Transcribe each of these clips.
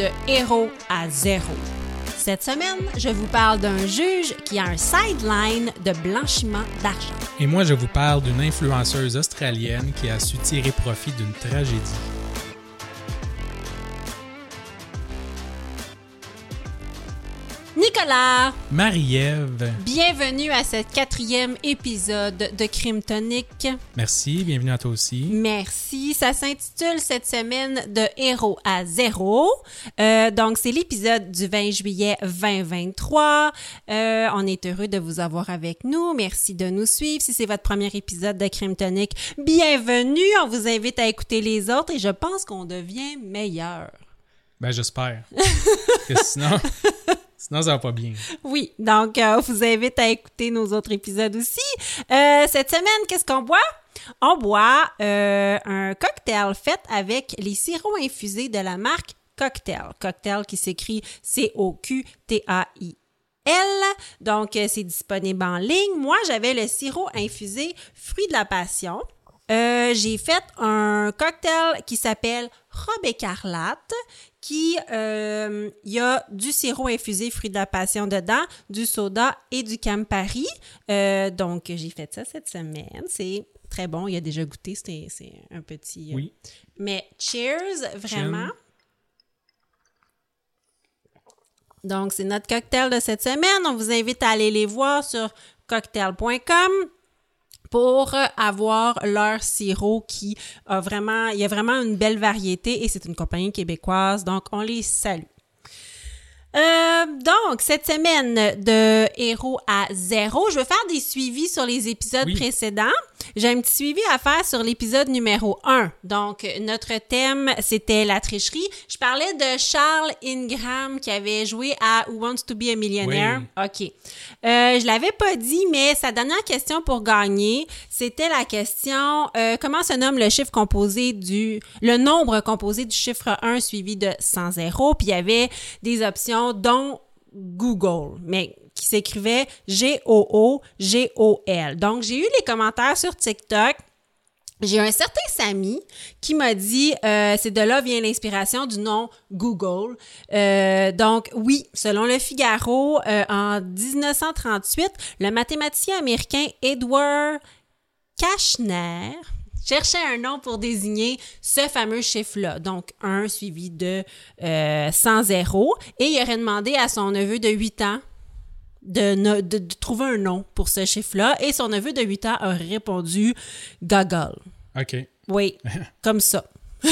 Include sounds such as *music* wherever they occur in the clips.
de Héros à zéro. Cette semaine, je vous parle d'un juge qui a un sideline de blanchiment d'argent. Et moi, je vous parle d'une influenceuse australienne qui a su tirer profit d'une tragédie. Nicolas, Marie-Ève, bienvenue à ce quatrième épisode de Crime Tonic. merci, bienvenue à toi aussi. Merci. Ça s'intitule cette semaine de Héros à zéro. Euh, donc, c'est l'épisode du 20 juillet 2023. Euh, on est heureux de vous avoir avec nous. Merci de nous suivre. Si c'est votre premier épisode de Crime Tonic, bienvenue. On vous invite à écouter les autres et je pense qu'on devient meilleur. Ben, j'espère. *laughs* que sinon, sinon, ça va pas bien. Oui, donc euh, on vous invite à écouter nos autres épisodes aussi. Euh, cette semaine, qu'est-ce qu'on boit? On boit euh, un cocktail fait avec les sirops infusés de la marque Cocktail. Cocktail qui s'écrit C-O-Q-T-A-I. L. Donc, c'est disponible en ligne. Moi, j'avais le sirop infusé fruit de la passion. Euh, j'ai fait un cocktail qui s'appelle Robe écarlate, qui euh, y a du sirop infusé fruit de la passion dedans, du soda et du Campari. Euh, donc j'ai fait ça cette semaine. C'est très bon. Il a déjà goûté. C'est un petit. Oui. Mais cheers, vraiment. Cheers. Donc, c'est notre cocktail de cette semaine. On vous invite à aller les voir sur cocktail.com pour avoir leur sirop qui a vraiment, il y a vraiment une belle variété et c'est une compagnie québécoise, donc on les salue. Euh, donc, cette semaine de Héros à zéro, je vais faire des suivis sur les épisodes Oui. précédents. J'ai un petit suivi à faire sur l'épisode numéro 1. Donc, notre thème, c'était la tricherie. Je parlais de Charles Ingram qui avait joué à Who Wants to be a Millionaire. OK. Euh, je l'avais pas dit, mais sa dernière question pour gagner, c'était la question euh, comment se nomme le chiffre composé du le nombre composé du chiffre 1 suivi de 100 zéros, puis il y avait des options dont Google, mais qui s'écrivait G-O-O-G-O-L. Donc, j'ai eu les commentaires sur TikTok. J'ai un certain Samy qui m'a dit euh, c'est de là vient l'inspiration du nom Google. Euh, donc oui, selon le Figaro, euh, en 1938, le mathématicien américain Edward Kashner cherchait un nom pour désigner ce fameux chiffre-là, donc 1 suivi de euh, 100 zéros, et il aurait demandé à son neveu de 8 ans de- de trouver un nom pour ce chiffre-là, et son neveu de 8 ans aurait répondu Goggle. OK. Oui, *laughs* comme ça. *laughs*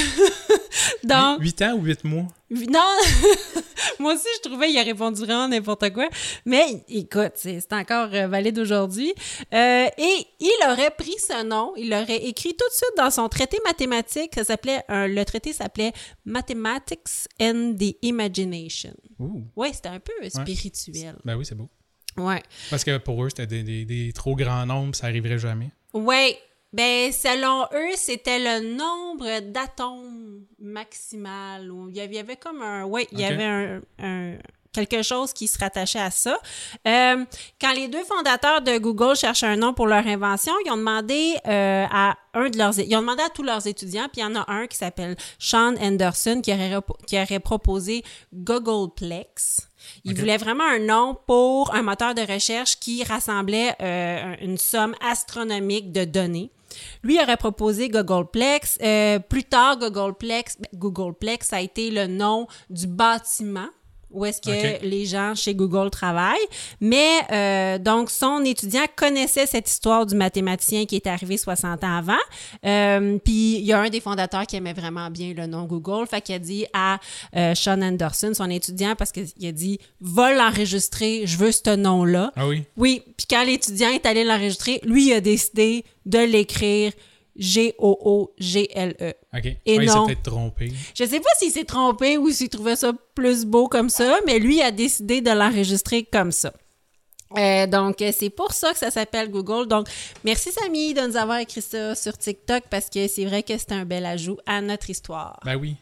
Donc, 8 ans ou 8 mois? non, *laughs* moi aussi, je trouvais qu'il a répondu vraiment n'importe quoi. Mais écoute, c'est encore euh, valide aujourd'hui. Euh, et il aurait pris ce nom, il l'aurait écrit tout de suite dans son traité mathématique. Ça s'appelait, euh, le traité s'appelait Mathematics and the Imagination. Ouh. Ouais, c'était un peu spirituel. Ben oui, c'est beau. Ouais. Parce que pour eux, c'était des, des- des trop grands nombres, ça arriverait jamais. Ouais. Ben, selon eux, c'était le nombre d'atomes maximal. Il y avait- comme un. Oui, il y avait un, un- quelque chose qui se rattachait à ça. Euh, quand les deux fondateurs de Google cherchaient un nom pour leur invention, ils ont demandé euh, à un de leurs, ils ont demandé à tous leurs étudiants, puis il y en a un qui s'appelle Sean Anderson qui aurait, qui aurait proposé Googleplex. Il Ok. voulait vraiment un nom pour un moteur de recherche qui rassemblait euh, une somme astronomique de données. Lui aurait proposé Googleplex. Euh, plus tard, Googleplex, ben, Googleplex a été le nom du bâtiment où est-ce que les gens chez Google travaillent. Mais euh, donc, son étudiant connaissait cette histoire du mathématicien qui est arrivé 60 ans avant. Euh, Puis, il y a un des fondateurs qui aimait vraiment bien le nom Google. Fait qu'il a dit à euh, Sean Anderson, son étudiant, parce qu'il a dit « Va l'enregistrer, je veux ce nom-là. » Ah oui? Oui, puis quand l'étudiant est allé l'enregistrer, lui, il a décidé de l'écrire G-O-O-G-L-E. OK. Et Ouais, il s'est peut-être trompé. Je sais pas s'il s'est trompé ou s'il trouvait ça plus beau comme ça, mais lui a décidé de l'enregistrer comme ça. Euh, donc, c'est pour ça que ça s'appelle Google. Donc, merci Samy de nous avoir écrit ça sur TikTok parce que c'est vrai que c'est un bel ajout à notre histoire. Ben oui.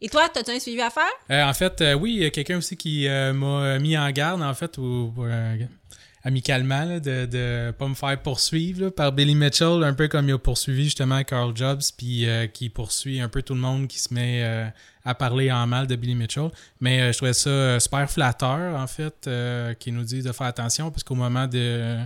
Et toi, as-tu un suivi à faire? Euh, en fait, euh, oui, il y a quelqu'un aussi qui m'a mis en garde, en fait, ou amicalement, là, de ne pas me faire poursuivre là, par Billy Mitchell, un peu comme il a poursuivi justement Carl Jobs, puis euh, qui poursuit un peu tout le monde qui se met euh, à parler en mal de Billy Mitchell. Mais euh, je trouvais ça super flatteur, en fait, qui nous dit de faire attention, parce qu'au moment de...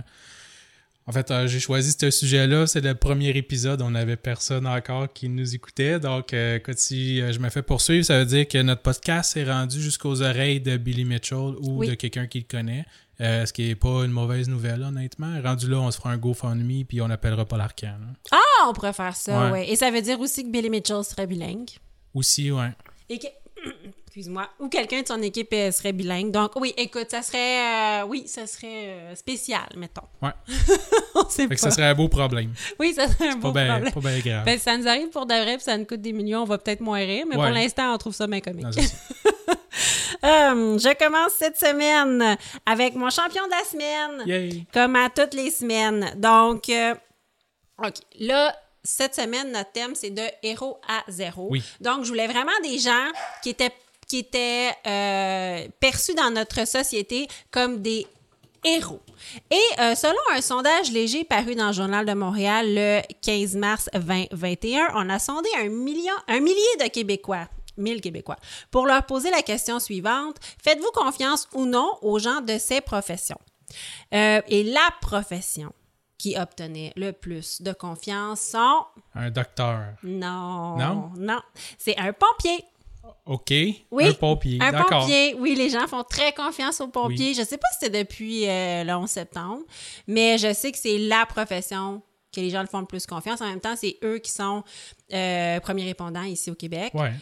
En fait, j'ai choisi ce sujet-là. C'est le premier épisode. On n'avait personne encore qui nous écoutait. Donc, euh, écoute, si je me fais poursuivre, ça veut dire que notre podcast est rendu jusqu'aux oreilles de Billy Mitchell ou Oui. de quelqu'un qui le connaît. Euh, ce qui n'est pas une mauvaise nouvelle, honnêtement. Rendu là, on se fera un GoFundMe puis on n'appellera pas l'arcan. là. Ah, on pourrait faire ça, Ouais. ouais. Et ça veut dire aussi que Billy Mitchell serait bilingue. Aussi, ouais. Et que... *clears throat* Excuse-moi. Ou quelqu'un de son équipe euh, serait bilingue. Donc, oui, écoute, ça serait... euh, oui, ça serait euh, spécial, mettons. Ouais. *laughs* On sait Fait pas. que ça serait un beau problème. Oui, ça serait un Pas beau bien problème. pas bien grave. Ben, ça nous arrive pour de vrai, puis ça nous coûte des millions, on va peut-être moins rire, mais Ouais. pour l'instant, on trouve ça bien comique. Non, *laughs* Euh, je commence cette semaine avec mon champion de la semaine, Yay! comme à toutes les semaines. Donc, euh, OK, là, cette semaine, notre thème, c'est de héros à zéro. Oui. Donc, je voulais vraiment des gens qui étaient, qui étaient euh, perçus dans notre société comme des héros. Et euh, selon un sondage léger paru dans le Journal de Montréal le 15 mars 2021, on a sondé un, million, un millier de Québécois. 1000 Québécois, pour leur poser la question suivante. Faites-vous confiance ou non aux gens de ces professions? Euh, et la profession qui obtenait le plus de confiance sont... Un docteur. Non. Non? Non. C'est un pompier. OK. Oui. Un pompier. Un pompier. Oui, les gens font très confiance aux pompiers. Je sais pas si c'est depuis euh, le 11 septembre, mais je sais que c'est la profession que les gens le font le plus confiance. En même temps, c'est eux qui sont euh, premiers répondants ici au Québec. Ouais.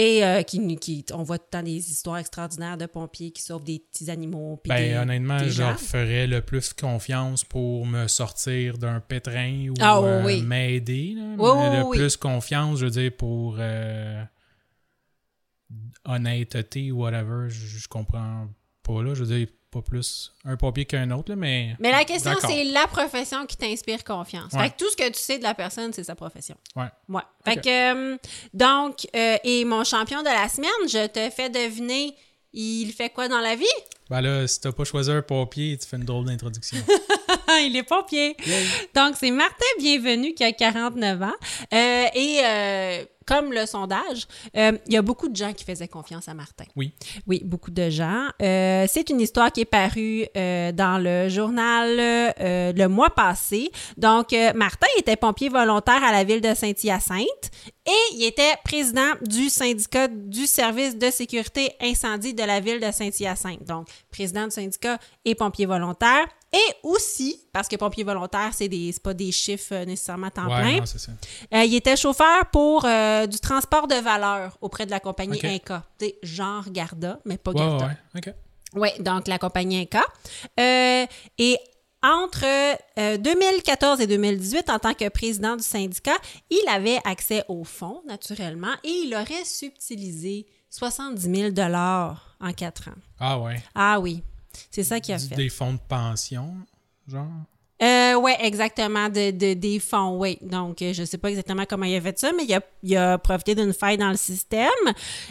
Et euh, qui, qui, on voit tout le temps des histoires extraordinaires de pompiers qui sauvent des petits animaux. Ben, des- honnêtement, des je leur ferais le plus confiance pour me sortir d'un pétrin ou Ah, euh, oui. m'aider. Oui, le plus confiance, je veux dire, pour euh, honnêteté ou whatever, je, je comprends pas. Là. Je veux dire, pas plus un pompier qu'un autre, là, mais. Mais la question, c'est la profession qui t'inspire confiance. Ouais. Fait que tout ce que tu sais de la personne, c'est sa profession. Ouais. Ouais. Fait que, euh, donc, euh, et mon champion de la semaine, je te fais deviner, il fait quoi dans la vie? Ben là, si t'as pas choisi un pompier, tu fais une drôle d'introduction. *laughs* il est pompier. Donc, c'est Martin Bienvenu qui a 49 ans. Euh, et euh, comme le sondage, euh, il y a beaucoup de gens qui faisaient confiance à Martin. Oui. Oui, beaucoup de gens. Euh, c'est une histoire qui est parue euh, dans le journal le mois passé. Donc, Martin était pompier volontaire à la ville de Saint-Hyacinthe et il était président du syndicat du service de sécurité incendie de la ville de Saint-Hyacinthe. Donc, président du syndicat et pompier volontaire. Et aussi, parce que pompier volontaire, c'est des, pas des chiffres euh, nécessairement temps ouais, plein. non, c'est ça. Euh, il était chauffeur pour euh, du transport de valeur auprès de la compagnie. Inca. Tu sais, genre Garda, mais pas Ouais, Garda. ouais, donc la compagnie Inca. Et entre euh, 2014 et 2018, en tant que président du syndicat, il avait accès aux fonds, naturellement, et il aurait subtilisé 70 000 en quatre ans. Ah ouais. Ah oui, c'est ça qu'il a fait. Des fonds de pension, genre? Euh, ouais, exactement, de, de- des fonds, oui. Donc, euh, je sais pas exactement comment il a fait ça, mais il a, il a profité d'une faille dans le système.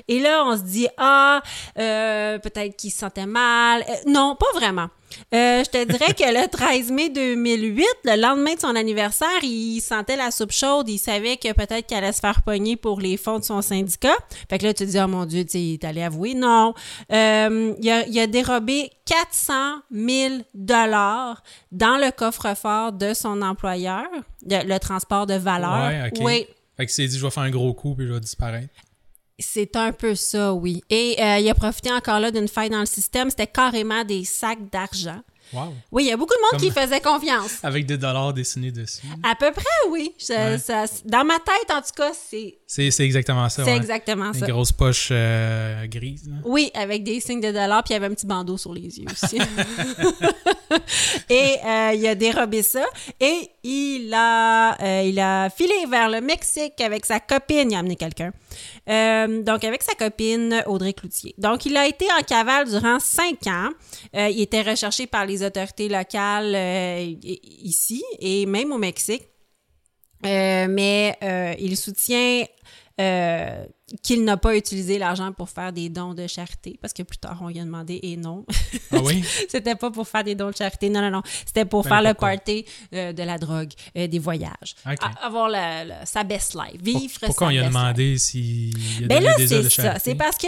Et là, on se dit, ah, euh, peut-être qu'il se sentait mal. Euh, non, pas vraiment. Euh, je te dirais que le 13 mai 2008, le lendemain de son anniversaire, il sentait la soupe chaude. Il savait que peut-être qu'elle allait se faire pogner pour les fonds de son syndicat. Fait que là, tu te dis, oh mon Dieu, tu sais, il est allé avouer. Non. Euh, il, a, il a dérobé 400 000 dollars dans le coffre-fort de son employeur, le, le transport de valeur. Ouais. Oui. Fait que c'est dit, je vais faire un gros coup puis je vais disparaître. C'est un peu ça, oui. Et euh, il a profité encore là d'une faille dans le système. C'était carrément des sacs d'argent. Wow. Oui, il y a beaucoup de monde Comme- qui faisait confiance. Avec des dollars dessinés dessus. À peu près, oui. Je- Ouais. ça- dans ma tête, en tout cas, c'est C'est c'est exactement ça. c'est ouais. exactement Des ça. grosses poches euh, grises. là. Oui, avec des signes de dollars, puis il y avait un petit bandeau sur les yeux aussi. *laughs* *laughs* *laughs* et euh, il a dérobé ça. Et il a, euh, il a filé vers le Mexique avec sa copine. Il a amené quelqu'un. Euh, donc, avec sa copine Audrey Cloutier. Donc, il a été en cavale durant cinq ans. Il était recherché par les autorités locales ici et même au Mexique. Mais il soutient euh, qu'il n'a pas utilisé l'argent pour faire des dons de charité, parce que plus tard, on lui a demandé et non. Ah oui? *laughs* C'était pas pour faire des dons de charité, non, non, non. C'était pour Ben, faire le pourquoi? party euh, de la drogue, euh, des voyages. Avoir la- la- sa best life, vivre Pourquoi sa on lui a demandé s'il a Ben là, des c'est ça. C'est parce que,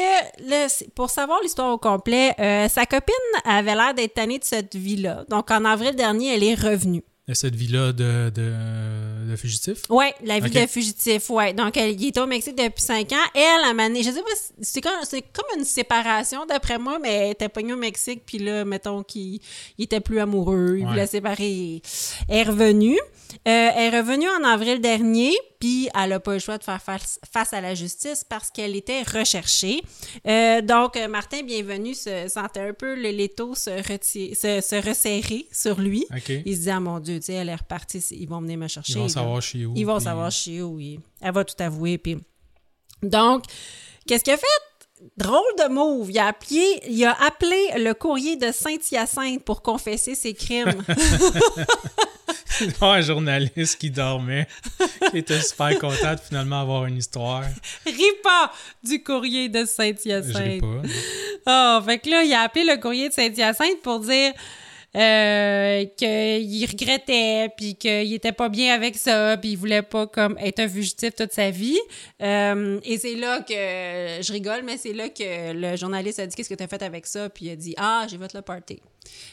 là, pour savoir l'histoire au complet, sa copine avait l'air d'être tannée de cette vie-là. Donc, en avril dernier, elle est revenue. Cette vie-là de, de, de fugitif? Oui, la vie de fugitif, ouais. Donc, elle il était au Mexique depuis cinq ans. Elle, a mané, je sais pas, c'est comme, comme une séparation, d'après moi, mais elle était pognée au Mexique, puis là, mettons qu'il il était plus amoureux, il Ouais. voulait séparer. Elle est revenue. Euh, elle est revenue en avril dernier, puis elle n'a pas le choix de faire face, face à la justice parce qu'elle était recherchée. Euh, donc, euh, Martin Bienvenu se sentait un peu le l'étau se, reti- se, se resserrer sur lui. Il se disait, ah mon Dieu, elle est repartie, ils vont venir me chercher. Ils vont savoir chez où. Ils vont puis- savoir chez où. oui. Elle va tout avouer. Puis... Donc, qu'est-ce qu'il a fait? Drôle de move. Il a, appelé, il a appelé le courrier de Saint-Hyacinthe pour confesser ses crimes. *laughs* *laughs* Un journaliste qui dormait, qui était super content de finalement avoir une histoire. Ris pas du courrier de Je ris Saint-Hyacinthe. pas. Ah, fait que là, il a appelé le courrier de Saint-Hyacinthe pour dire euh, qu'il regrettait, puis qu'il était pas bien avec ça, puis il voulait pas comme être un fugitif toute sa vie. Euh, et c'est là que, je rigole, mais c'est là que le journaliste a dit qu'est-ce que t'as fait avec ça, puis il a dit ah j'ai fait le party.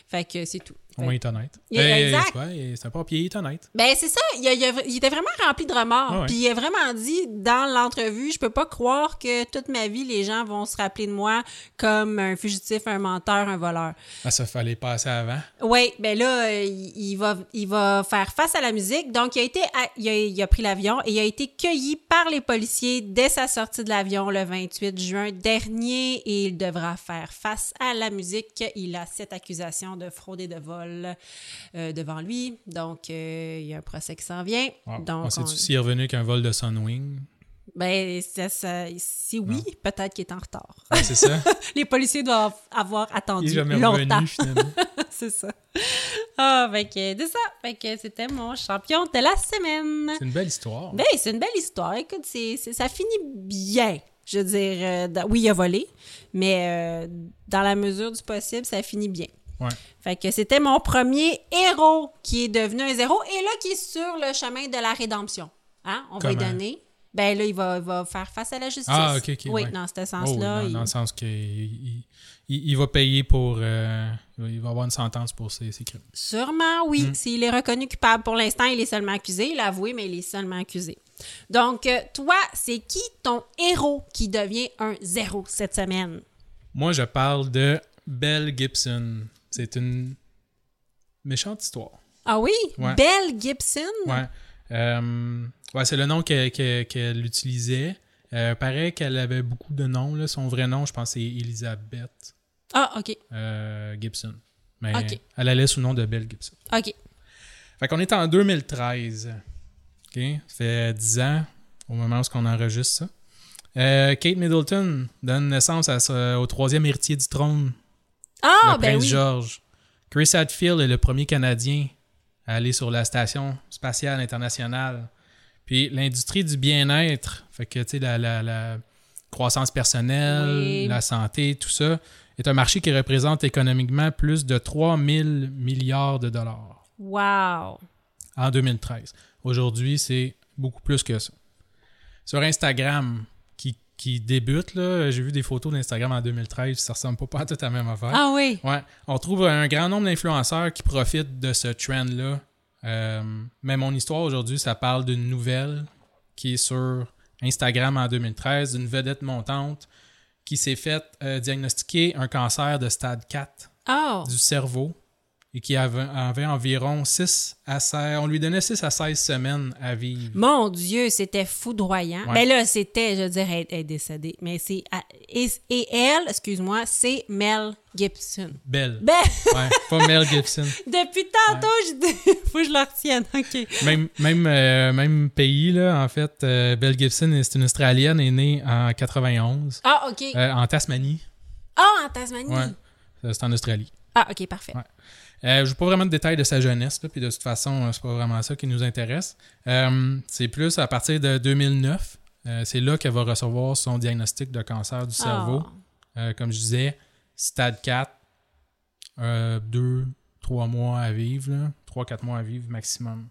Fait que c'est tout. Au moins, il est honnête. Il est il- c'est un papier, il est honnête. Ben c'est ça, il, a- il a- il était vraiment rempli de remords. Ah. Puis il a vraiment dit dans l'entrevue, je peux pas croire que toute ma vie les gens vont se rappeler de moi comme un fugitif, un menteur, un voleur. Ah, ça fallait passer avant. Oui, ben là, euh, il il va, il va faire face à la musique. Donc, il a, été à- il a, il a pris l'avion et il a été cueilli par les policiers dès sa sortie de l'avion le 28 juin dernier et il devra faire face à la musique. Il a sept accusations de fraude et de vol euh, devant lui. Donc, euh, il y a un procès qui s'en vient. Wow. Donc, on sait-tu on- s'il est revenu avec un vol de Sunwing? ben, ça- ça- si oui, peut-être qu'il est en retard. Ouais, c'est ça? *laughs* les policiers doivent avoir Il attendu est jamais longtemps. *laughs* c'est ça. Ah, fait que c'est ça. Fait que c'était mon champion de la semaine. C'est une belle histoire. Ben, c'est une belle histoire. Écoute, c'est, c'est- ça finit bien. Je veux dire, euh, dans- oui, il a volé, mais euh, dans la mesure du possible, ça finit bien. Ouais. Fait que c'était mon premier héros qui est devenu un zéro et là qui est sur le chemin de la rédemption. Hein? On va lui donner. Ben là, il va, il va faire face à la justice. Ah, ok, ok. Oui, ouais. dans ce Oh, sens-là. dans, il- dans le sens qu'il il, va payer pour. euh, il va- avoir une sentence pour ses, ses crimes. Sûrement, oui. Hmm. S'il est reconnu coupable pour l'instant, il est seulement accusé. Il a avoué, mais il est seulement accusé. Donc, euh, toi, c'est qui ton héros qui devient un zéro cette semaine? Moi, je parle de Belle Gibson. C'est une méchante histoire. Ah oui? Ouais. Belle Gibson? Ouais. Euh, ouais, c'est le nom que- que- qu'elle utilisait. Euh, paraît qu'elle avait beaucoup de noms. là. Son vrai nom, je pense, c'est Elizabeth Ah, OK. euh, Gibson. Mais elle allait sous le nom de Belle Gibson. OK. Fait qu'on est en 2013. OK? Ça fait 10 ans au moment où on enregistre ça. Euh, Kate Middleton donne naissance à au troisième héritier du trône, Ah, le ben prince oui. George. Chris Hadfield est le premier Canadien à aller sur la station spatiale internationale. Puis l'industrie du bien-être, fait que tu sais, la, la- la croissance personnelle, Oui. la santé, tout ça, est un marché qui représente économiquement plus de 3 000 milliards de dollars Wow. en 2013. Aujourd'hui, c'est beaucoup plus que ça. Sur Instagram, qui, débute, là, j'ai vu des photos d'Instagram en 2013, ça ressemble pas, pas à tout à la même affaire. Ah oui. Ouais, on trouve un grand nombre d'influenceurs qui profitent de ce trend-là. Euh, mais mon histoire aujourd'hui, ça parle d'une nouvelle qui est sur Instagram en 2013, d'une vedette montante qui s'est faite euh, diagnostiquer un cancer de stade 4 Oh. du cerveau et qui avait, avait environ 6 à 16, on lui donnait 6 à 16 semaines à vivre. Mon Dieu, c'était foudroyant. Mais là, c'était, je veux dire, elle, elle est décédée. Mais c'est. Et, et elle, excuse-moi, c'est Mel Gibson. Belle. Ben, Ouais, pas Mel Gibson. *laughs* depuis tantôt, je dis, *laughs* faut que je le retienne. OK. Même, même, euh, même pays, là, en fait. euh, Belle Gibson, c'est une Australienne, est née en 91, Ah, OK. euh, en Tasmanie. Ah, en Tasmanie. Ouais. C'est en Australie. Ah, OK, parfait. Ouais. Euh, je n'ai pas vraiment de détails de sa jeunesse, puis de toute façon, euh, c'est pas vraiment ça qui nous intéresse. Euh, c'est plus à partir de 2009. euh, c'est là qu'elle va recevoir son diagnostic de cancer du cerveau. Ah. Comme je disais, stade 4, euh, 2, 3 mois à vivre, 3-4 mois à vivre maximum.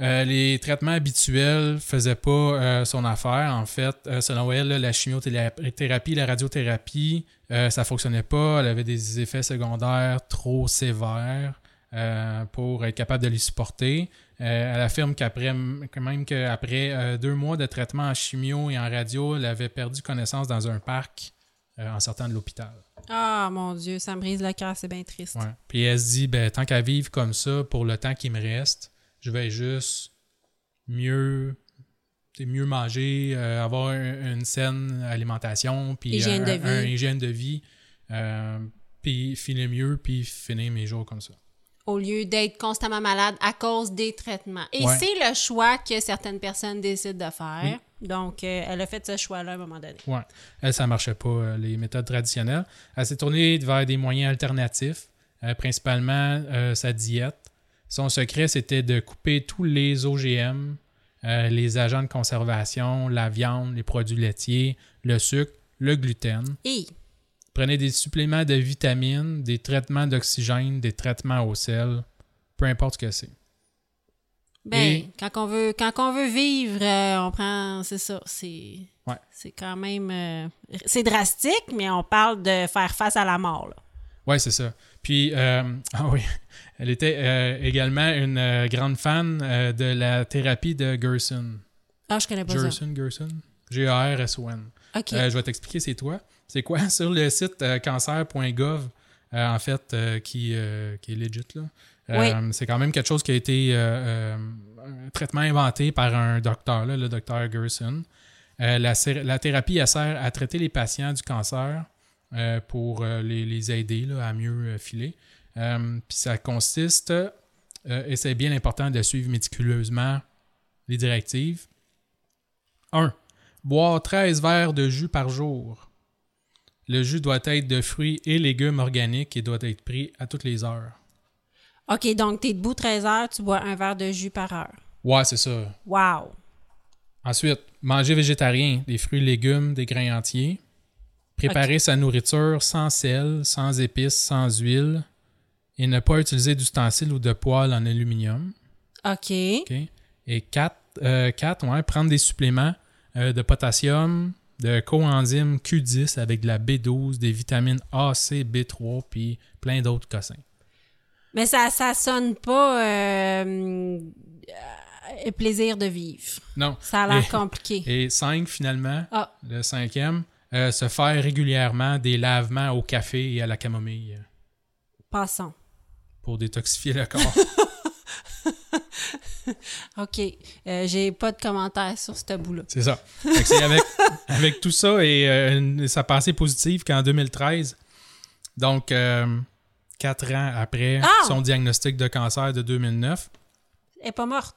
Euh, les traitements habituels faisaient pas euh, son affaire. En fait, euh, selon elle, là, la chimiothérapie, la radiothérapie, ça fonctionnait pas. Elle avait des effets secondaires trop sévères pour être capable de les supporter. Elle affirme qu'après, que même qu'après deux mois de traitement en chimio et en radio, elle avait perdu connaissance dans un parc en sortant de l'hôpital. Ah, mon Dieu, ça me brise le cœur, c'est bien triste. Ouais. Puis elle se dit, ben, tant qu'à vivre comme ça pour le temps qui me reste, je vais juste mieux, mieux manger, euh, avoir un- une saine alimentation, puis Hygiène un, de vie. un hygiène de vie, euh, puis filer mieux, puis finir mes jours comme ça. Au lieu d'être constamment malade à cause des traitements. Et Ouais. c'est le choix que certaines personnes décident de faire. Donc, euh, elle a fait ce choix-là à un moment donné. Ouais. Elle, ça marchait pas, euh, les méthodes traditionnelles. Elle s'est tournée vers des moyens alternatifs, euh, principalement euh, sa diète. Son secret, c'était de couper tous les OGM, euh, les agents de conservation, la viande, les produits laitiers, le sucre, le gluten. Et Prenez des suppléments de vitamines, des traitements d'oxygène, des traitements au sel, peu importe ce que c'est. Ben, Et- quand on veut, quand on veut vivre, euh, on prend, c'est ça, c'est, Ouais. c'est quand même, euh, c'est drastique, mais on parle de faire face à la mort. Là. Oui, c'est ça. Puis, euh, *laughs* ah oui, elle était euh, également une euh, grande fan de la thérapie de Gerson. Ah, je connais pas ça. Gerson, Gerson. G-A-R-S-O-N. Ok. Euh, je vais t'expliquer c'est toi. C'est quoi? *laughs* Sur le site euh, cancer.gov, euh, en fait, qui, qui est legit, là. Euh, C'est quand même quelque chose qui a été un traitement inventé par un docteur, là, le docteur Gerson. La, la thérapie, elle sert à traiter les patients du cancer euh, pour euh, les, les aider là, à mieux euh, filer. Puis ça consiste, et c'est bien important de suivre méticuleusement les directives. 1. Boire 13 verres de jus par jour. Le jus doit être de fruits et légumes organiques et doit être pris à toutes les heures. OK, donc t'es debout 13 heures, tu bois un verre de jus par heure. Ouais, c'est ça. Wow! Ensuite, manger végétarien, des fruits, légumes, des grains entiers. Préparer sa nourriture sans sel, sans épices, sans huile. Et ne pas utiliser d'ustensiles ou de poêle en aluminium. OK. OK? Et 4, ouais, prendre des suppléments euh, de potassium, de coenzyme Q10 avec de la B12, des vitamines A, C, B3, puis plein d'autres cossins. Mais ça, ça sonne pas euh, euh, plaisir de vivre. Non. Ça a l'air compliqué. Et 5, finalement, Ah, le cinquième, euh, se faire régulièrement des lavements au café et à la camomille passons. pour détoxifier le corps. *laughs* OK. Euh, J'ai pas de commentaires sur ce bout-là. C'est ça. C'est avec, *laughs* avec tout ça et euh, une- sa pensée positive qu'en 2013, donc euh, quatre ans après Ah! son diagnostic de cancer de 2009, Elle est pas morte?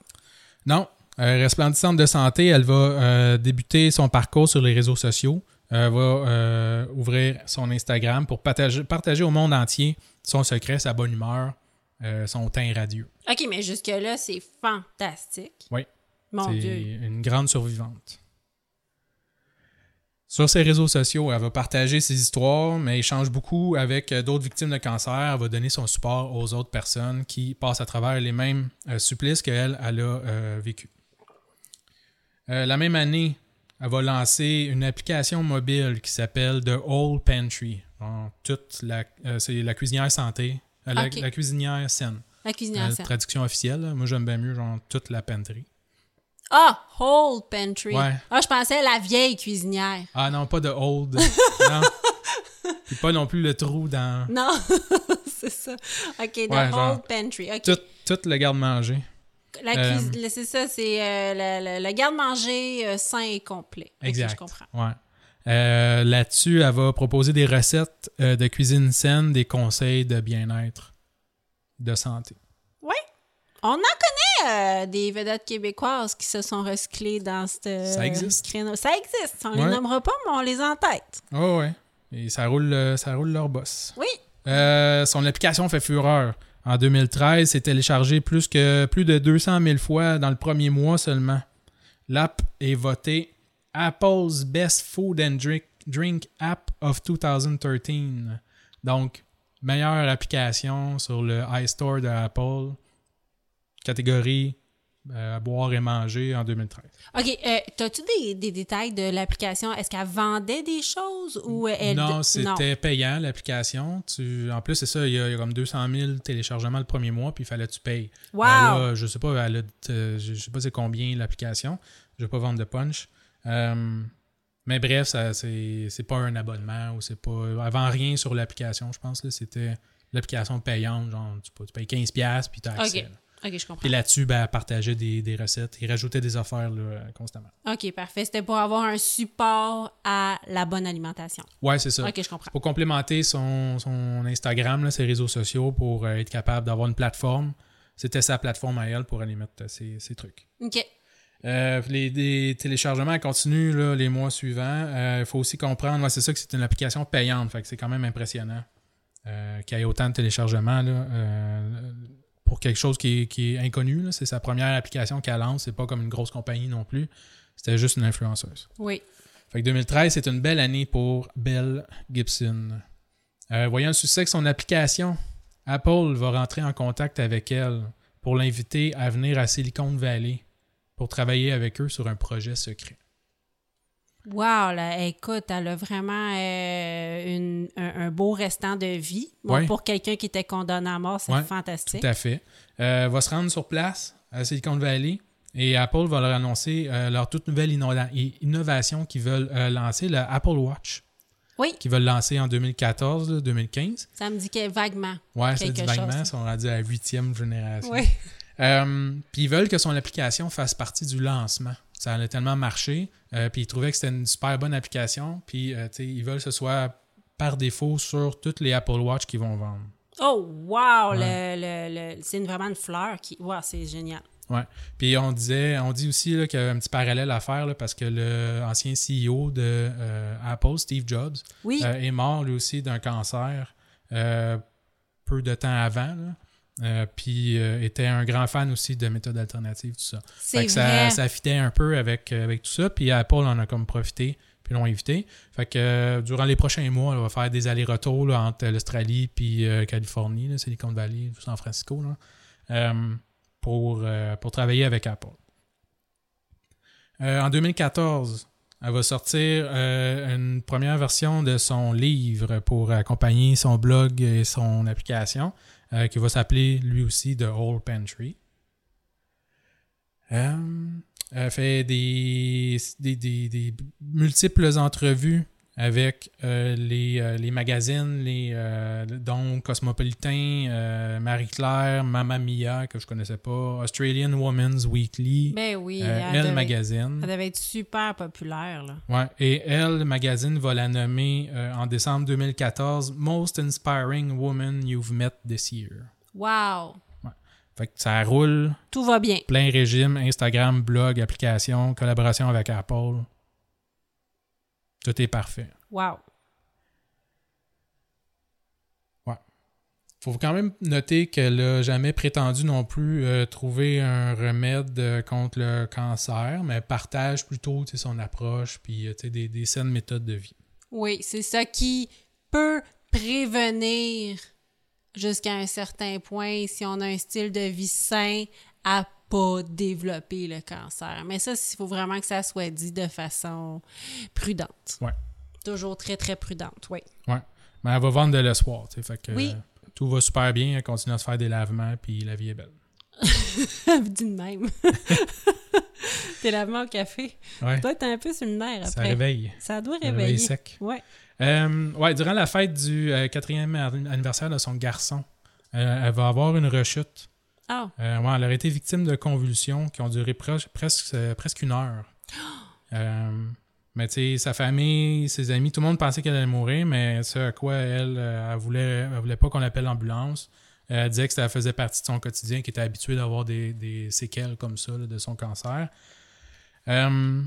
non, euh, resplendissante de santé, elle va euh, débuter son parcours sur les réseaux sociaux. Elle va euh, ouvrir son Instagram pour partager, partager au monde entier son secret, sa bonne humeur euh, son teint radieux. OK, mais jusque-là, c'est fantastique. Oui. Mon Dieu. une grande survivante. Sur ses réseaux sociaux, elle va partager ses histoires, mais échange beaucoup avec euh, d'autres victimes de cancer. Elle va donner son support aux autres personnes qui passent à travers les mêmes euh, supplices qu'elle elle a euh, vécu. Euh, la même année, elle va lancer une application mobile qui s'appelle The Whole Pantry. En toute la, euh, c'est la cuisinière santé, euh, la, cuisinière saine. La cuisinière Euh, saine. traduction officielle. là. Moi, j'aime bien mieux genre toute la pantry. Ah, whole pantry. Ouais. Ah, je pensais la vieille cuisinière. Ah non, pas de old. *laughs* non. Puis pas non plus le trou dans Non, *laughs* c'est ça. OK, the Ouais, whole genre, pantry. OK. tout, tout le garde-manger. La euh, c'est ça, c'est euh, le, garde-manger euh, sain et complet. Exact. je comprends. Ouais. Euh, Là-dessus, elle va proposer des recettes euh, de cuisine saine, des conseils de bien-être, de santé. Oui. On en connaît des vedettes québécoises qui se sont recyclées dans ce Ça existe. créneau. Ça existe. On les Ouais. nommera pas, mais on les en tête. Oh ouais. Et ça roule, ça roule leur boss. Oui. Son application fait fureur. En 2013, c'est téléchargé plus, que, plus de 200 000 fois dans le premier mois seulement. L'app est votée Apple's Best Food and Drink, Drink App of 2013. Donc, meilleure application sur le iStore de Apple. Catégorie euh, boire et manger en 2013. OK. Euh, T'as-tu des, des détails de l'application? Est-ce qu'elle vendait des choses ou elle. Non, c'était payant l'application. Tu... En plus, c'est ça, il y, a, il y a comme 200 000 téléchargements le premier mois, puis il fallait que tu payes. Wow! A- je sais pas, elle a, euh, je sais pas c'est combien l'application. Je vais pas vendre de punch. Euh, mais bref, ça, c'est, pas un abonnement ou c'est pas. Avant rien sur l'application, je pense. Là, c'était l'application payante. Genre, tu, payes 15$ puis tu as accès. OK, je comprends. Puis là-dessus, ben, elle partageait des, des recettes et rajoutait des affaires là, constamment. OK, parfait. C'était pour avoir un support à la bonne alimentation. Ouais, c'est ça. OK, je comprends. pour complémenter son, son Instagram, là, ses réseaux sociaux, pour euh, être capable d'avoir une plateforme. C'était sa plateforme à elle pour aller mettre euh, ses, ses trucs. OK. Euh, les, les téléchargements continuent là, les mois suivants. Il faut aussi comprendre, ouais, c'est ça que c'est une application payante, fait que c'est quand même impressionnant euh, qu'il y ait autant de téléchargements là, pour quelque chose qui est, qui est inconnu. C'est sa première application qu'elle lance, c'est pas comme une grosse compagnie non plus. C'était juste une influenceuse. Oui. Fait que 2013, c'est une belle année pour Belle Gibson. Euh, voyant le succès de son application, Apple va rentrer en contact avec elle pour l'inviter à venir à Silicon Valley pour travailler avec eux sur un projet secret. Wow, là, écoute, elle a vraiment euh, une- un, un beau restant de vie. Bon, Ouais. Pour quelqu'un qui était condamné à mort, c'est Ouais, fantastique. Tout à fait. Euh, va se rendre sur place à Silicon Valley et Apple va leur annoncer euh, leur toute nouvelle inno- innovation qu'ils veulent euh, lancer, le Apple Watch, Oui, qu'ils veulent lancer en 2014-2015. ça me dit que vaguement. Ouais, ça Quelque dit vaguement, ils sont rendus à la huitième génération. Oui. Puis ils veulent que son application fasse partie du lancement. Ça a tellement marché. Euh, puis ils trouvaient que c'était une super bonne application. Puis euh, ils veulent que ce soit par défaut sur toutes les Apple Watch qu'ils vont vendre. Oh, wow! Ouais. le- le- le- c'est vraiment une fleur qui. Wow, c'est génial. Ouais. Puis on disait, on dit aussi là, qu'il y a un petit parallèle à faire là, parce que le ancien CEO de euh, Apple, Steve Jobs, Oui. est mort lui aussi d'un cancer peu de temps avant. là. Euh, puis euh, était un grand fan aussi de méthodes alternatives, tout ça. Fait que ça, ça fitait un peu avec, euh, avec tout ça. Puis Apple en a comme profité, puis l'ont invité. Fait que euh, durant les prochains mois, on va faire des allers-retours entre l'Australie puis Californie, là, Silicon Valley, San Francisco, là, pour, pour travailler avec Apple. En 2014, elle va sortir une première version de son livre pour accompagner son blog et son application, euh, qui va s'appeler lui aussi The Whole Pantry. Euh, elle fait des, des, des- des multiples entrevues avec euh, les, euh, les magazines, les, euh, dont Cosmopolitan, euh, Marie-Claire, Mamma Mia, que je connaissais pas, Australian Women's Weekly, Ben oui, elle, Elle devait, Magazine. elle devait être super populaire. Là. Ouais, et Elle Magazine va la nommer en décembre 2014 Most Inspiring Woman You've Met This Year. Wow! Fait que ça roule, Tout va bien. plein régime, Instagram, blog, application, collaboration avec Apple. Tout est parfait. Wow! faut quand même noter qu'elle n'a jamais prétendu non plus euh, trouver un remède euh, contre le cancer, mais partage plutôt son approche puis euh, des, des saines méthodes de vie. Oui, c'est ça qui peut prévenir jusqu'à un certain point si on a un style de vie sain à pas développer le cancer. Mais ça, il faut vraiment que ça soit dit de façon prudente. Ouais. Toujours très, très prudente, oui. Ouais. Mais elle va vendre de l'espoir. tu sais, Fait que, Oui. euh, tout va super bien. Elle continue à se faire des lavements, puis la vie est belle. *laughs* Dis de même. *laughs* T'es lavement au café. Ouais. Toi, t'es un peu sur le nerf après. Ça réveille. Ça doit Ça réveiller. réveille sec. Ouais. Euh, ouais, durant la fête du euh, quatrième anniversaire de son garçon, euh, elle va avoir une rechute. Ah, Euh, ouais, elle aurait été victime de convulsions qui ont duré pre- presque, euh, presque une heure. *gasps* Euh, mais tu sais, sa famille, ses amis, tout le monde pensait qu'elle allait mourir, mais ce à quoi elle, euh, elle voulait, elle voulait pas qu'on appelle l'ambulance. Euh, Elle disait que ça faisait partie de son quotidien, qu'elle était habituée d'avoir des, des séquelles comme ça là, de son cancer. Euh,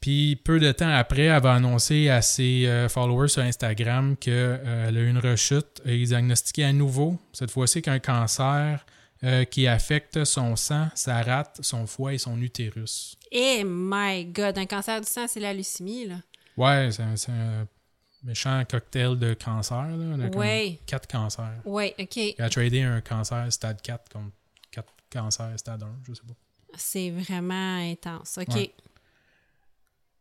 puis peu de temps après, elle va annoncer à ses euh, followers sur Instagram qu'elle a eu une rechute et diagnostiqué à nouveau, cette fois-ci qu'un cancer euh, qui affecte son sang, sa rate, son foie et son utérus. Eh my God, un cancer du sang, c'est la leucémie, là. Ouais, c'est un, méchant cocktail de cancer. Là. On a Ouais. quatre cancers. Oui, OK. Elle a tradé un cancer stade 4 contre quatre cancers stade 1, je sais pas. C'est vraiment intense. OK. Ouais.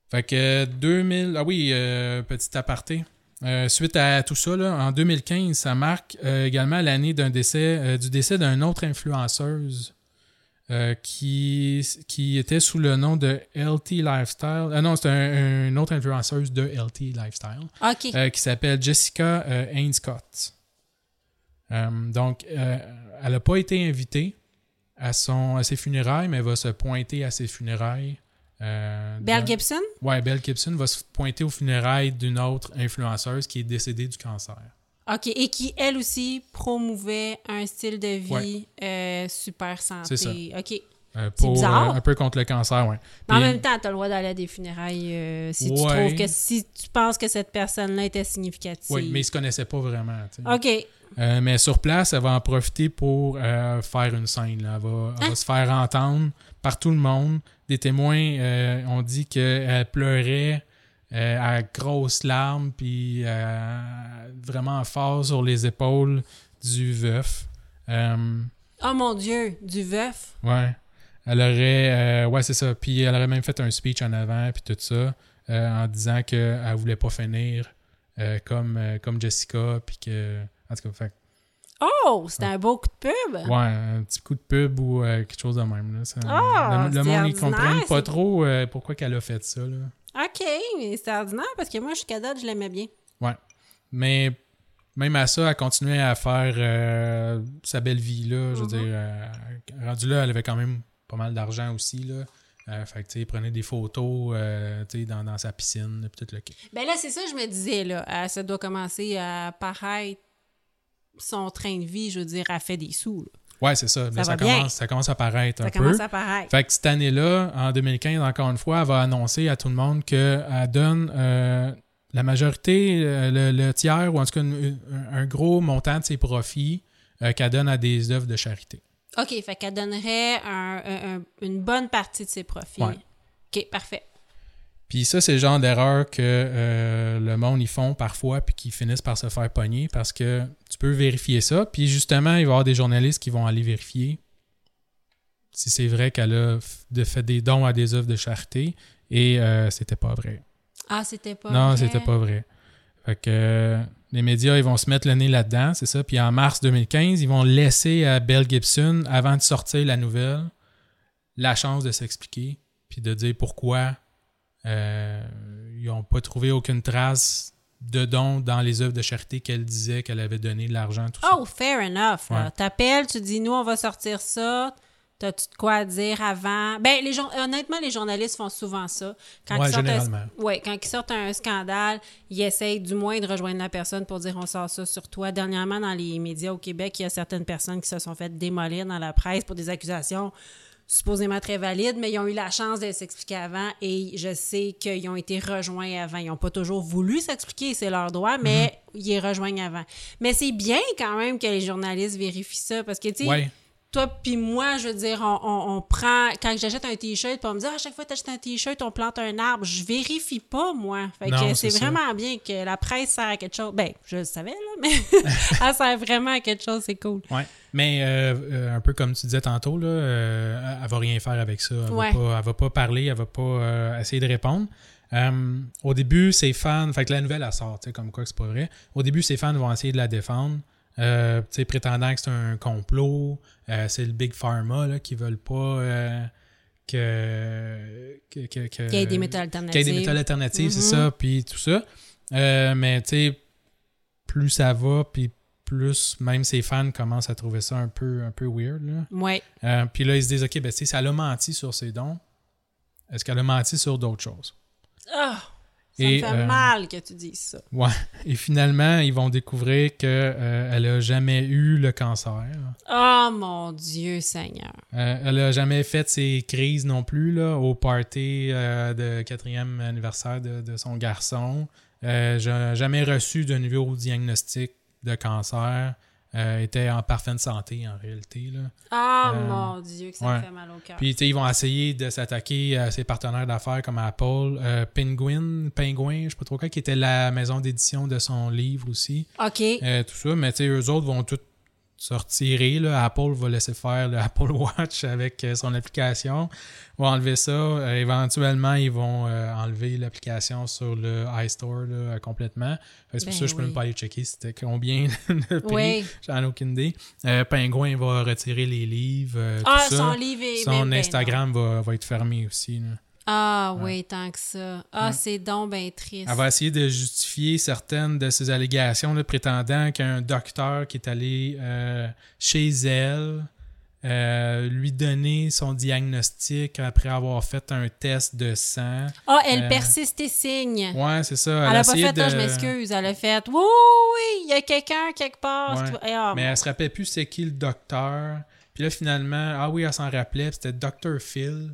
Fait que 2000. Ah oui, euh, petit aparté. Euh, suite à tout ça, là, en 2015, ça marque euh, également l'année d'un décès, euh, du décès d'une autre influenceuse qui, qui était sous le nom de LT Lifestyle. Ah non, c'est un, une autre influenceuse de LT Lifestyle euh, qui s'appelle Jessica Ainscott. Donc, elle n'a pas été invitée à, son, à ses funérailles, mais elle va se pointer à ses funérailles. Euh, Belle dans- Gibson? Ouais, Belle Gibson va se pointer aux funérailles d'une autre influenceuse qui est décédée du cancer. OK. Et qui, elle aussi, promouvait un style de vie Ouais. euh, super santé. C'est ça. OK. Euh, pour, bizarre. un peu contre le cancer, ouais. Mais en même temps, tu as le droit d'aller à des funérailles si tu trouves que si tu penses que cette personne-là était significative. Oui, mais ils se connaissaient pas vraiment. OK. Mais sur place, elle va en profiter pour faire une scène. là. Elle, va, elle va Hein? se faire entendre par tout le monde. Des témoins euh, ont dit qu'elle pleurait euh, à grosses larmes, puis euh, vraiment fort sur les épaules du veuf. Euh, Oh mon Dieu, du veuf? ouais. Elle aurait. euh, ouais, c'est ça. Puis elle aurait même fait un speech en avant, puis tout ça, euh, en disant qu'elle voulait pas finir euh, comme, euh, comme Jessica, puis que. En tout cas, fait Oh, c'était un beau coup de pub. Ouais, un petit coup de pub ou euh, quelque chose de même. Là. Ça- Ah, le, monde, ils ordinaire, comprennent pas trop euh, pourquoi qu'elle a fait ça. Là. OK, mais c'est ordinaire parce que moi, jusqu'à date, je l'aimais bien. Ouais. Mais même à ça, elle continuait à faire euh, sa belle vie. Là, je veux Mhm. dire, euh, rendue là, elle avait quand même pas mal d'argent aussi. Là. Euh, fait que, tu prenait des photos euh, tu sais, dans, dans sa piscine, tout le. Ben là, c'est ça que je me disais, là. Euh, ça doit commencer à paraître son train de vie, je veux dire, elle fait des sous, là. Ouais, c'est ça. Mais va ça, commence, ça commence à paraître Ça un peu. commence à paraître. Fait que cette année-là, en 2015, encore une fois, elle va annoncer à tout le monde qu'elle donne euh, la majorité, euh, le, le tiers, ou en tout cas une- un, gros montant de ses profits euh, qu'elle donne à des œuvres de charité. OK, fait qu'elle donnerait un- un- un- une bonne partie de ses profits. Ouais. OK, parfait. Puis ça, c'est le genre d'erreur que euh, le monde y font parfois, puis qui finissent par se faire pogner parce que tu peux vérifier ça. Puis justement, il va y avoir des journalistes qui vont aller vérifier si c'est vrai qu'elle a fait des dons à des œuvres de charité. Et euh, c'était pas vrai. Ah, c'était pas non, vrai? c'était pas vrai. Fait que euh, les médias, ils vont se mettre le nez là-dedans, c'est ça. Puis en mars 2015, ils vont laisser à Belle Gibson, avant de sortir la nouvelle, la chance de s'expliquer, puis de dire pourquoi ils n'ont pas trouvé aucune trace de dons dans les œuvres de charité qu'elle disait qu'elle avait donné de l'argent, tout Oh, fair enough. Ouais. T'appelles, tu dis, nous, on va sortir ça. T'as-tu de quoi à dire avant? Ben, les honnêtement, les journalistes font souvent ça. Quand Ouais, ils sortent un- ouais, quand ils sortent un scandale, ils essayent du moins de rejoindre la personne pour dire on sort ça sur toi. Dernièrement, dans les médias au Québec, il y a certaines personnes qui se sont fait démolir dans la presse pour des accusations supposément très valides, mais ils ont eu la chance de s'expliquer avant et je sais qu'ils ont été rejoints avant. Ils n'ont pas toujours voulu s'expliquer, c'est leur droit, mais Mhm. ils les rejoignent avant. Mais c'est bien quand même que les journalistes vérifient ça parce que, tu sais, Ouais. Toi puis moi, je veux dire, on, on- on prend... Quand j'achète un T-shirt, on me dit « Ah, à chaque fois que tu achètes un T-shirt, on plante un arbre. » Je vérifie pas, moi. Fait Non, que c'est vraiment bien que la presse sert à quelque chose. Ben, je le savais, là, mais *laughs* elle sert vraiment à quelque chose, c'est cool. Ouais. Mais euh, euh, un peu comme tu disais tantôt, là, euh, elle va rien faire avec ça. Elle, Ouais. va, pas, elle va pas parler, elle va pas euh, essayer de répondre. Au début, ses fans, fait que la nouvelle elle sort, tu sais, comme quoi que c'est pas vrai. Au début, ses fans vont essayer de la défendre, euh, prétendant que c'est un complot, euh, c'est le Big Pharma là, qui veulent pas euh, que, que, que- que- Qu'il y ait des méthodes qu'il y ait des méthodes alternatives, c'est Mhm. ça, puis tout ça. Euh, mais tu sais, plus ça va, puis plus même ses fans commencent à trouver ça un peu, un peu weird. Là. Ouais. Puis là, ils se disent, OK, ben, si elle a menti sur ses dons, est-ce qu'elle a menti sur d'autres choses? Ah! Ça Et, me fait euh, mal que tu dises ça. Ouais. Et finalement, ils vont découvrir qu'elle a jamais eu le cancer. Oh mon Dieu Seigneur. Euh, elle a jamais fait ses crises non plus là, au party euh, de quatrième anniversaire de, de son garçon. Euh, j'ai jamais reçu de nouveau diagnostic de cancer. Euh, était en parfaite santé en réalité. Là. Oh Euh, mon Dieu, que ça ouais. fait mal au cœur. Puis ils vont essayer de s'attaquer à ses partenaires d'affaires comme Apple, euh, Penguin, Penguin, je sais pas trop quoi, qui était la maison d'édition de son livre aussi. OK. Tout ça, mais tu sais, eux autres vont tout se retirer. Là. Apple va laisser faire le *laughs* Apple Watch avec euh, son application. Ils vont enlever ça. Euh, éventuellement, ils vont euh, enlever l'application sur le iStore là, complètement. C'est pour Ben ça que je peux oui. même pas aller checker c'était combien *laughs* de prix. Oui. J'en ai aucune idée. Euh, Penguin va retirer les livres. euh, Ah, tout ça. son livre est... Son ben, ben, Instagram va, va être fermé aussi. là. Ah oui, tant que ça. Ah, Ouais. c'est donc ben triste. Elle va essayer de justifier certaines de ses allégations, là, prétendant qu'un docteur qui est allé euh, chez elle euh, lui donner son diagnostic après avoir fait un test de sang. Ah, elle Euh, persiste et signe. Ouais, c'est ça. Elle a a pas fait, ah, de- je m'excuse. Elle a fait, oui, oui, il y a quelqu'un quelque part. Ouais. qui ah, Mais elle se rappelait plus c'est qui le docteur. Puis là, finalement, ah oui, elle s'en rappelait, c'était Dr. Phil.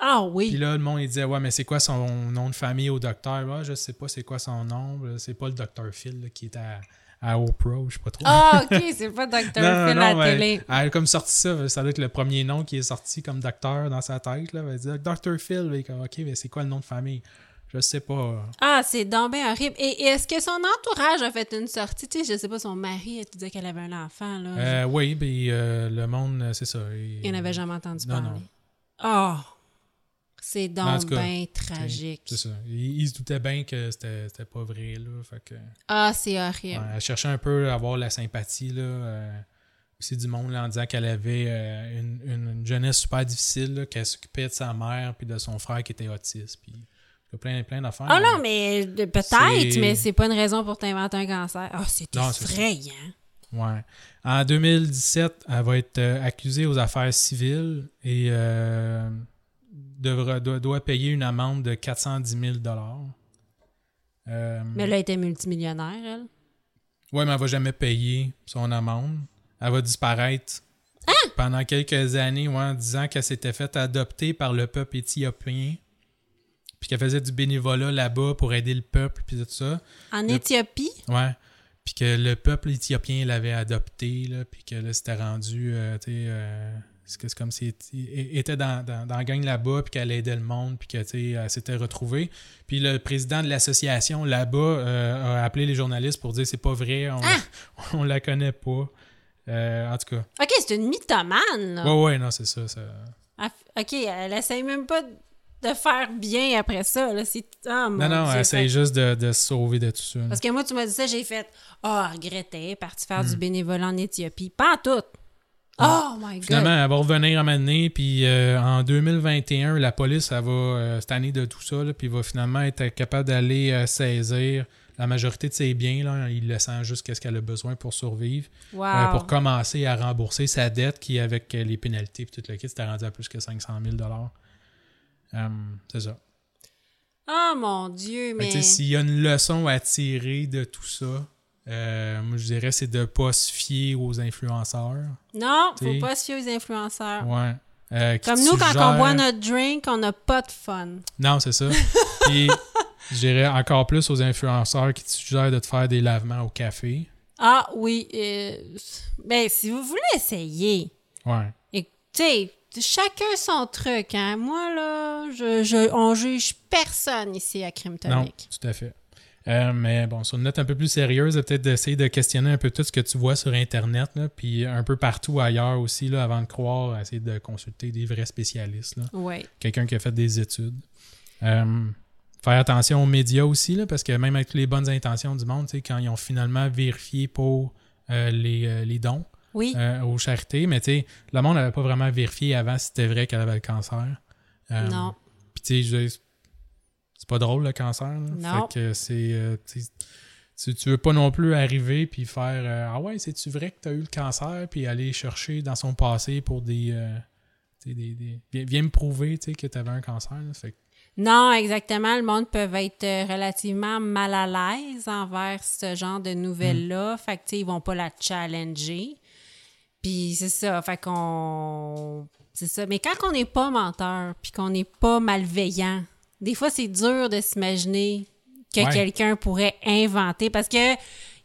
Ah Puis oui. là, le monde, il disait, ouais, mais c'est quoi son nom de famille au docteur? Ouais, je sais pas c'est quoi son nom. C'est pas le Dr. Phil là, qui est à, à Oprah, je sais pas trop. Ah, OK, c'est pas Dr. *laughs* Phil Non, à la télé. Elle a comme sorti ça. Ça doit être le premier nom qui est sorti comme docteur dans sa tête. Là. Elle dit Dr. Phil. Comme, OK, mais c'est quoi le nom de famille? Je sais pas. Ah, c'est donc ben horrible. Et est-ce que son entourage a fait une sortie? Tu sais, je sais pas, son mari, elle te disait qu'elle avait un enfant, là. Euh, oui, puis euh, le monde, c'est ça. Il, n'avait jamais entendu Non, parler. non. Ah! C'est donc bien tragique. C'est ça. Il, il se doutait bien que c'était c'était pas vrai. Là, fait que, Ah, c'est ouais, horrible. elle cherchait un peu à avoir la sympathie. Là, euh, aussi du monde là, en disant qu'elle avait euh, une, une- une jeunesse super difficile, qu'elle s'occupait de sa mère puis de son frère qui était autiste. Puis, il y a plein, plein d'affaires. Ah là. non, mais peut-être, mais c'est pas une raison pour t'inventer un cancer. Ah, c'est effrayant. Ouais. En 2017, elle va être euh, accusée aux affaires civiles et euh, devra, doit, doit payer une amende de 410 000 euh, Mais elle a été multimillionnaire, elle. Ouais, mais elle va jamais payer son amende. Elle va disparaître Ah! pendant quelques années, ouais, en disant qu'elle s'était fait adopter par le peuple éthiopien. Puis qu'elle faisait du bénévolat là-bas pour aider le peuple, puis tout ça. En Le- Éthiopie? Ouais. Puis que le peuple éthiopien l'avait adopté, là, puis que là, c'était rendu, euh, tu sais, euh, c'est que c'est comme si il était dans, dans, dans la gang là-bas, puis qu'elle aidait le monde, puis que, tu sais, elle s'était retrouvée. Puis le président de l'association là-bas euh, a appelé les journalistes pour dire c'est pas vrai, on, *laughs* on la connaît pas. Euh, en tout cas. OK, c'est une mythomane, là. Ouais, ouais, non, c'est ça. ça... Elle f- OK, elle essaye même pas de faire bien après ça, là. C'est... Ah, mon Non, non, Dieu, elle essaye fait- juste de, de se sauver de tout ça. Parce que moi, tu m'as dit ça, j'ai fait « Ah, oh, regrettais, parti faire du bénévolat en Éthiopie. » Pas en tout. Oh my God! Finalement, elle va revenir à m'amener, puis euh, en 2021, la police, elle va euh, cette année de tout ça, là, puis va finalement être capable d'aller euh, saisir la majorité de ses biens, là, il laissant juste qu'est-ce qu'elle a besoin pour survivre, Wow! euh, pour commencer à rembourser sa dette qui, avec euh, les pénalités et tout le kit, c'était rendu à plus que 500 000 Euh, C'est ça. Oh mon Dieu, mais... S'il y a une leçon à tirer de tout ça, euh, moi je dirais c'est de ne pas se fier aux influenceurs. Non, faut T'sais. pas se fier aux influenceurs. Ouais. euh, Comme nous, quand on boit notre drink, on n'a pas de fun. Non, c'est ça. *laughs* Puis, je dirais encore plus aux influenceurs qui te suggèrent de te faire des lavements au café. Ah oui. euh, ben, si vous voulez essayer, Ouais. et tu sais, chacun son truc. Hein. Moi, là, je, je, on juge personne ici à Crime Non, Tonic. tout à fait. Euh, mais bon, sur une note un peu plus sérieuse, peut-être d'essayer de questionner un peu tout ce que tu vois sur Internet, là, puis un peu partout ailleurs aussi, là, avant de croire, essayer de consulter des vrais spécialistes. Oui. quelqu'un qui a fait des études. Euh, faire attention aux médias aussi, là, parce que même avec les bonnes intentions du monde, quand ils ont finalement vérifié pour euh, les, les dons Oui. aux charités, mais tu sais, le monde n'avait pas vraiment vérifié avant si c'était vrai qu'elle avait le cancer. Non. Puis tu sais, c'est pas drôle le cancer. là. Non. Fait que c'est. euh, tu tu, veux pas non plus arriver puis faire euh, Ah ouais, c'est-tu vrai que tu as eu le cancer? Puis aller chercher dans son passé pour des. euh, des, des- viens, viens me prouver que tu avais un cancer. là. Fait que- Non, exactement. Le monde peut être relativement mal à l'aise envers ce genre de nouvelles-là. Mm. Fait que, tu sais, ils vont pas la challenger. Puis c'est ça. Fait qu'on... C'est ça. Mais quand on n'est pas menteur, puis qu'on n'est pas malveillant, des fois, c'est dur de s'imaginer que Ouais. quelqu'un pourrait inventer parce que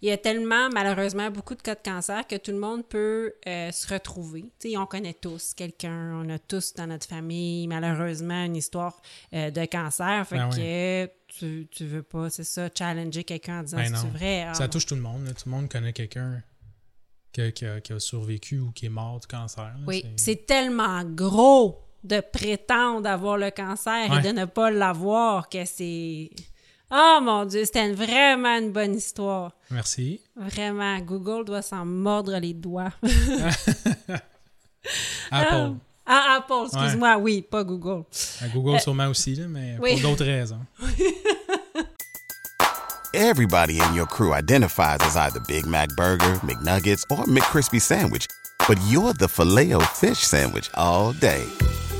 il y a tellement, malheureusement, beaucoup de cas de cancer que tout le monde peut euh, se retrouver. On connaît tous quelqu'un, on a tous dans notre famille, malheureusement, une histoire euh, de cancer. Fait Ben que tu, tu veux pas, c'est ça, challenger quelqu'un en disant Ben c'est non. vrai. Ah, ça touche tout le monde. là. Tout le monde connaît quelqu'un qui, qui a, qui a survécu ou qui est mort du cancer. là. Oui, c'est tellement gros de prétendre avoir le cancer Ouais. et de ne pas l'avoir que c'est. Oh mon Dieu, c'était une- vraiment une bonne histoire. Merci. Vraiment, Google doit s'en mordre les doigts. *laughs* Apple. Ah, Apple, excuse-moi, oui, pas Google. À Google sûrement aussi, là, mais Euh, oui. pour d'autres raisons. *laughs* Everybody in your crew identifies as either Big Mac Burger, McNuggets, or McCrispy Sandwich. But you're the filet fish Sandwich all day.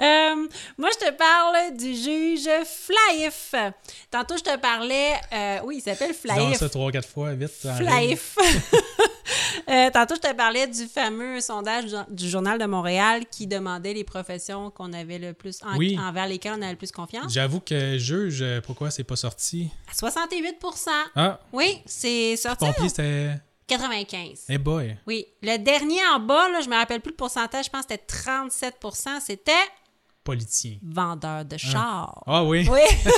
Euh, moi, je te parle du juge Flaif. Tantôt, je te parlais. euh, oui, il s'appelle Flaif. ça trois, quatre fois, vite. Flaif. *laughs* Euh, tantôt, je te parlais du fameux sondage du, Journal de Montréal qui demandait les professions qu'on avait le plus en- Oui. envers lesquelles on avait le plus confiance. J'avoue que juge, pourquoi c'est pas sorti? À 68 Ah, Oui, c'est sorti. pompier, c'était. 95. Eh boy. Oui. Le dernier en bas, là, je me rappelle plus le pourcentage, je pense que c'était 37% c'était Politicien. vendeur de chars. Ah oui. Oui. *laughs*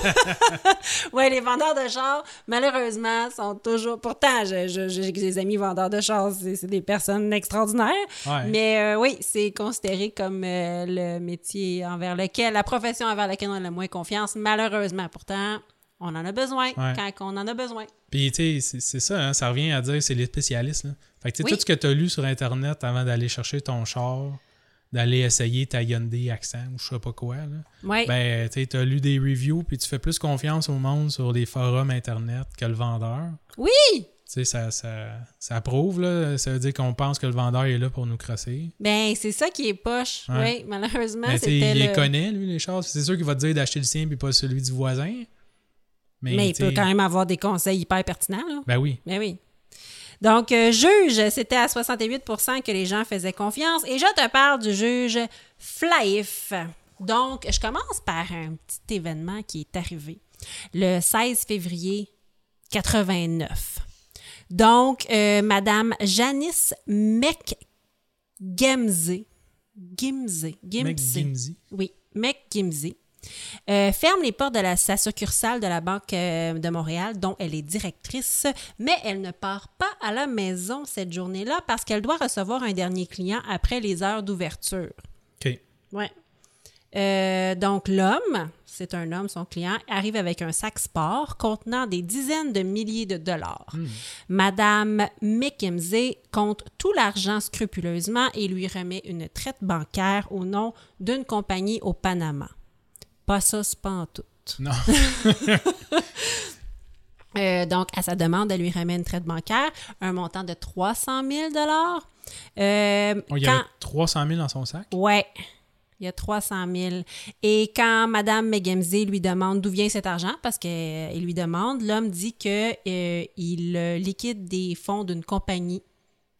*laughs* oui, les vendeurs de chars, malheureusement, sont toujours. Pourtant, j'ai des amis vendeurs de chars, c'est c'est des personnes extraordinaires. Ouais. Mais euh, oui, c'est considéré comme euh, le métier envers lequel, la profession envers laquelle on a le moins confiance, malheureusement. Pourtant, on en a besoin Ouais. quand on en a besoin. Puis, tu sais, c'est- ça, hein, ça revient à dire, c'est les spécialistes. Là. Fait que, tu sais, Oui. tout ce que tu as lu sur Internet avant d'aller chercher ton char, d'aller essayer ta Hyundai Accent ou je sais pas quoi, là, Oui. ben, tu sais, as lu des reviews, puis tu fais plus confiance au monde sur les forums Internet que le vendeur. oui! Tu sais, ça, ça, ça prouve, là. Ça veut dire qu'on pense que le vendeur est là pour nous crosser. Ben, c'est ça qui est poche. Ouais. Oui, malheureusement, Mais tu sais, c'était il les le- connaît, lui, les chars. C'est sûr qu'il va te dire d'acheter le sien puis pas celui du voisin. Mais, Mais il peut quand même avoir des conseils hyper pertinents, là. Ben oui. Ben oui. Donc, euh, juge, c'était à 68% que les gens faisaient confiance. Et je te parle du juge Flaif. Donc, je commence par un petit événement qui est arrivé le 16 février 89. Donc, euh, Madame Janice McGimsey. Gimsey. Gimsey. Oui, McGimsey. Euh, ferme les portes de la, sa succursale de la Banque euh, de Montréal, dont elle est directrice, mais elle ne part pas à la maison cette journée-là parce qu'elle doit recevoir un dernier client après les heures d'ouverture. OK. Ouais. Euh, donc, l'homme, c'est un homme, son client, arrive avec un sac sport contenant des dizaines de milliers de dollars. Madame McKimsey compte tout l'argent scrupuleusement et lui remet une traite bancaire au nom d'une compagnie au Panama. Pas ça, c'est pas en tout. Non. *laughs* Euh, donc, à sa demande, elle lui remet une traite bancaire, un montant de 300 000 euh, Oh, il y quand- avait 300 000 dans son sac? Ouais. Il y a 300 000. Et quand Madame McGamsey lui demande d'où vient cet argent, parce qu'il lui demande, l'homme dit que euh, il euh, liquide des fonds d'une compagnie.